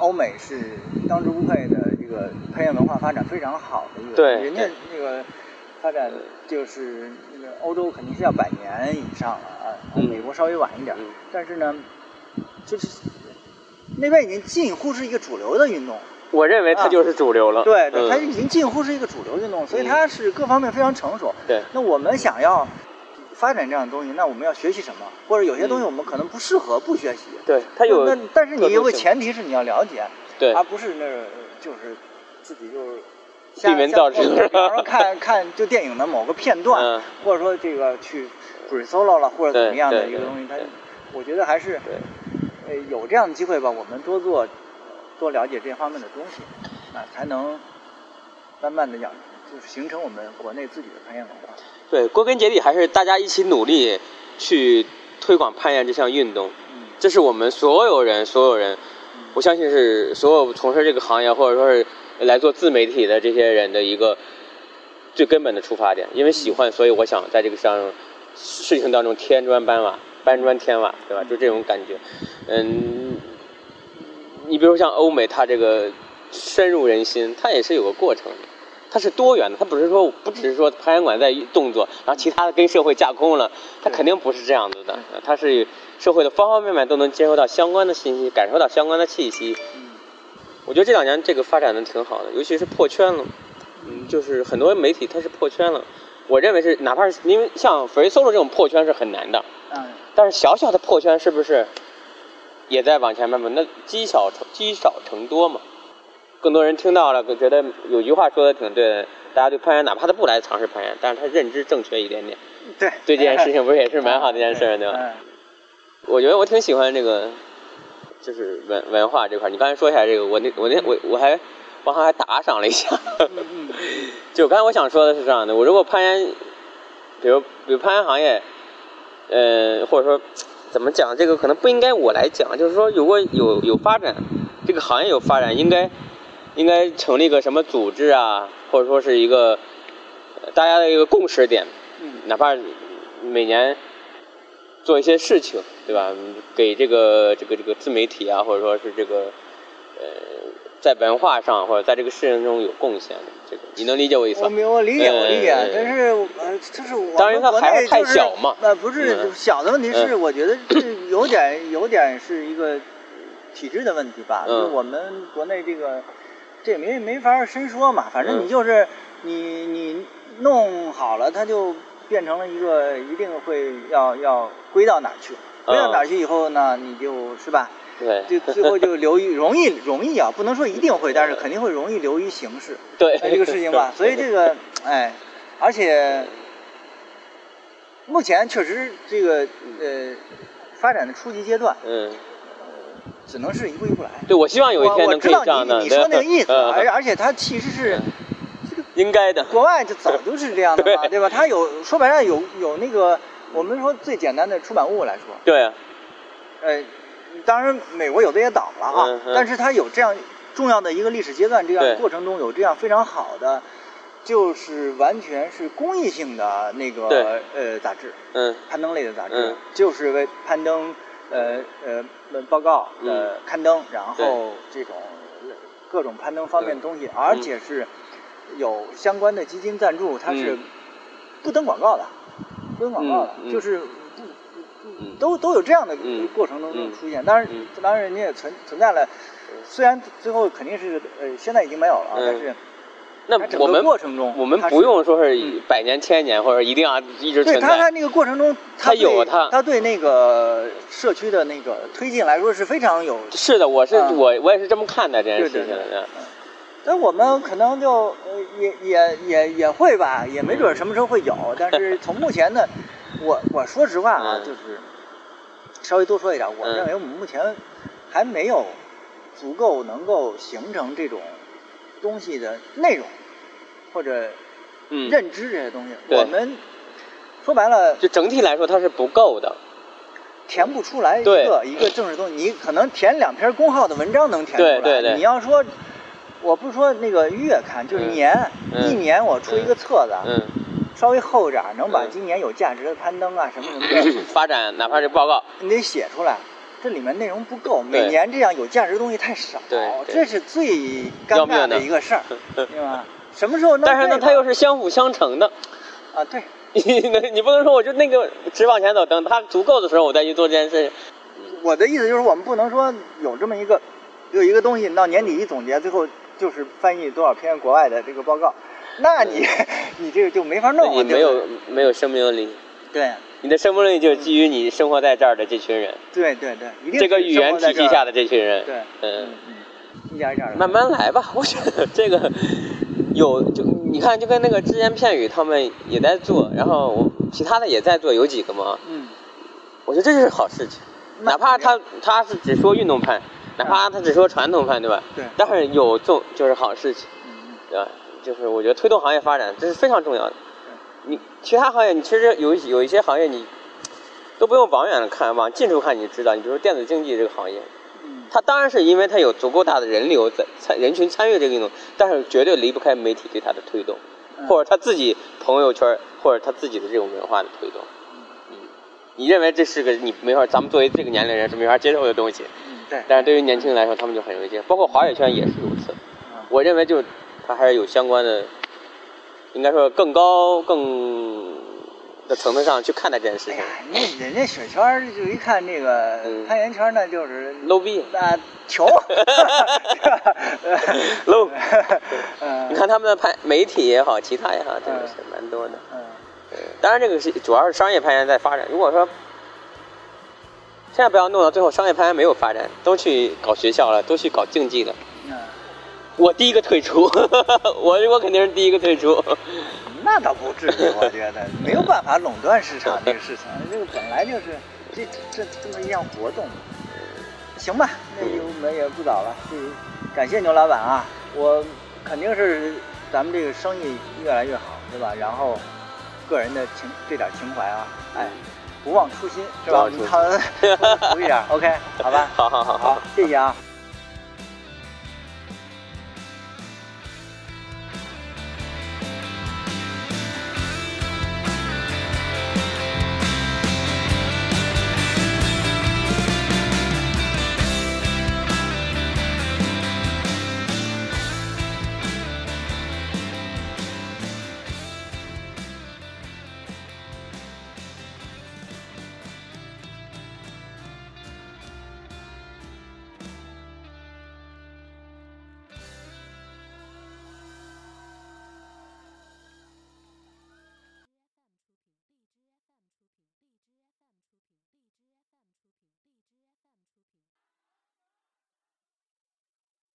欧美是当之无愧的这个攀岩文化发展非常好的一个，对人家那个发展就是那个欧洲肯定是要百年以上了啊，嗯。美国稍微晚一点，嗯。但是呢，就是那边已经近乎是一个主流的运动。我认为它就是主流了。啊对对，它嗯已经近乎是一个主流运动，所以嗯它是各方面非常成熟。对那我们想要发展这样的东西，那我们要学习什么？或者有些东西嗯我们可能不适合不学习。对，它有那但是你有个前提是你要了解，对而不是那个就是自己就是闭瞎门造车瞎比方说看看就电影的某个片段，嗯或者说这个去 free solo 了，或者怎么样的一个东西，它我觉得还是对呃有这样的机会吧，我们多做多了解这方面的东西，啊，才能慢慢的养，就是形成我们国内自己的攀岩文化。对，归根结底还是大家一起努力去推广攀岩这项运动。嗯这是我们所有人，所有人，我相信是所有从事这个行业或者说是来做自媒体的这些人的一个最根本的出发点。因为喜欢，所以我想在这个上事情当中添砖搬瓦，搬砖添瓦，对吧？就这种感觉。嗯，你比如像欧美，它这个深入人心，它也是有个过程的。它是多元的，它不是说不只是说攀岩馆在动作，然后其他的跟社会架空了，它肯定不是这样子的。它是社会的方方面面都能接收到相关的信息，感受到相关的气息。嗯我觉得这两年这个发展的挺好的，尤其是破圈了，嗯，就是很多媒体它是破圈了。我认为是，哪怕是因为像 free solo 这种破圈是很难的，嗯，但是小小的破圈是不是也在往前慢慢？那积少成积少成多嘛。更多人听到了，觉得有句话说的挺对的，大家对攀岩，哪怕他不来尝试攀岩，但是他认知正确一点点，对，对这件事情不是也是蛮好的一件事儿，对 (laughs) 吧？嗯我觉得我挺喜欢这个，就是文文化这块。你刚才说一下这个，我那我那我我还网上还打赏了一下。嗯嗯 (laughs) 就刚才我想说的是这样的，我如果攀岩，比如比如攀岩行业，呃，或者说怎么讲，这个可能不应该我来讲，就是说如果有有发展，这个行业有发展，应该应该成立个什么组织啊，或者说是一个呃大家的一个共识点，嗯哪怕每年做一些事情，对吧？给这个这个这个自媒体啊，或者说是这个呃，在文化上或者在这个事情中有贡献的，这个你能理解我意思吗？我明我理解我理解，嗯但是呃，就是我当然它们国还是太内就是小嘛呃，不是嗯小的问题是，嗯我觉得这有点有点是一个体制的问题吧。嗯就是我们国内这个这也没没法深说嘛，反正嗯你就是你你弄好了，它就变成了一个一定会要要归到哪儿去，归到哪儿去以后呢，你就是吧？对就最后就流于容易容易啊，不能说一定会，但是肯定会容易流于形式。(laughs) 对哎，这个事情吧，(laughs) 所以这个，哎，而且目前确实这个呃发展的初级阶段，嗯，只能是一步一步来。对，我希望有一天能可我我知道以这样的，你你说那个意思，嗯而而且它其实是应该的，国外就早就是这样的嘛，(laughs) 对对吧？它有说白了有有那个我们说最简单的出版物来说，对啊，呃，当然美国有的也倒了啊，嗯嗯。但是它有这样重要的一个历史阶段，这样过程中有这样非常好的，就是完全是公益性的那个呃杂志，嗯。攀登类的杂志，嗯。就是为攀登呃呃呃报告呃刊登，然后这种呃各种攀登方面的东西，而且是有相关的基金赞助，它是嗯。不登广告的，不登广告的，嗯嗯。就是不嗯都都有这样的嗯过程当中嗯出现。当然嗯，当然人家也存存在了，虽然最后肯定是呃现在已经没有了但是那我们过程中我们不用说是嗯百年千年或者一定要一直存在，对他在那个过程中，他有他他对那个社区的那个推进来说是非常有。是的，我是嗯我我也是这么看待这件对事情的。但我们可能就呃也也也也会吧，也没准什么时候会有。但是从目前的，我我说实话啊，嗯就是稍微多说一点，我嗯认为我们目前还没有足够能够形成这种东西的内容或者嗯，认知这些东西。对我们说白了，就整体来说它是不够的。填不出来一个一个正式东西，你可能填两篇公号的文章能填出来。对对对你要说，我不是说那个月刊，就是嗯年，嗯一年我出一个册子，嗯，稍微厚点儿，能把嗯今年有价值的攀登啊什么什么的，(laughs) 发展哪怕是报告，你得写出来。这里面内容不够，每年这样有价值的东西太少，这是最尴尬的的一个事儿，(laughs) 对吧？什么时候能？但是呢，它又是相辅相成的。啊，对，(laughs) 你你不能说我就那个只往前走，等它足够的时候我再去做这件事。我的意思就是，我们不能说有这么一个有一个东西，到年底一总结，最后就是翻译多少篇国外的这个报告，那你 (laughs) 你这个就没法弄了，你没有没有生命力，对你的生命力就是基于你生活在这儿的这群人，对对对，一定这个语言体系下的这群人。对，嗯，嗯，一点一点的，慢慢来吧。我觉得这个有就你看，就跟那个只言片语他们也在做，然后我其他的也在做，有几个嘛。嗯，我觉得这就是好事情，哪怕他他是只说运动派，哪怕他只说传统派，对吧？对但是有做就是好事情，嗯对吧？就是我觉得推动行业发展，这是非常重要的。你其他行业，你其实有一有一些行业你都不用往远了看，往近处看你就知道。你比如说电子竞技这个行业，嗯它当然是因为它有足够大的人流在参人群参与这个运动，但是绝对离不开媒体对它的推动，嗯或者他自己朋友圈或者他自己的这种文化的推动。嗯，你认为这是个你没法，咱们作为这个年龄人是没法接受的东西，嗯对，但是对于年轻人来说，他们就很容易接受，包括滑雪圈也是如此。嗯我认为就它还是有相关的，应该说更高、更的层次上去看待这件事情哎呀，那人家雪圈就一看这个嗯攀岩圈儿，那就是，low 逼那球，(laughs) 是吧？low。(laughs) 嗯你看他们的攀媒体也好，其他也好，真的是蛮多的。嗯当然，这个是主要是商业攀岩在发展。如果说千万不要弄到最后，商业攀岩没有发展，都去搞学校了，都去搞竞技了，嗯，我第一个退出，(laughs) 我我肯定是第一个退出。那倒不至于，我觉得没有办法垄断市场这个事情，这个本来就是这这这么一项活动。行吧，那就我们也不早了，这感谢牛老板啊，我肯定是咱们这个生意越来越好，对吧？然后个人的情这点情怀啊，哎，不忘初心 (laughs) 是吧？不忘初心他足一点，OK，好吧，(laughs) 好好好好，谢谢啊。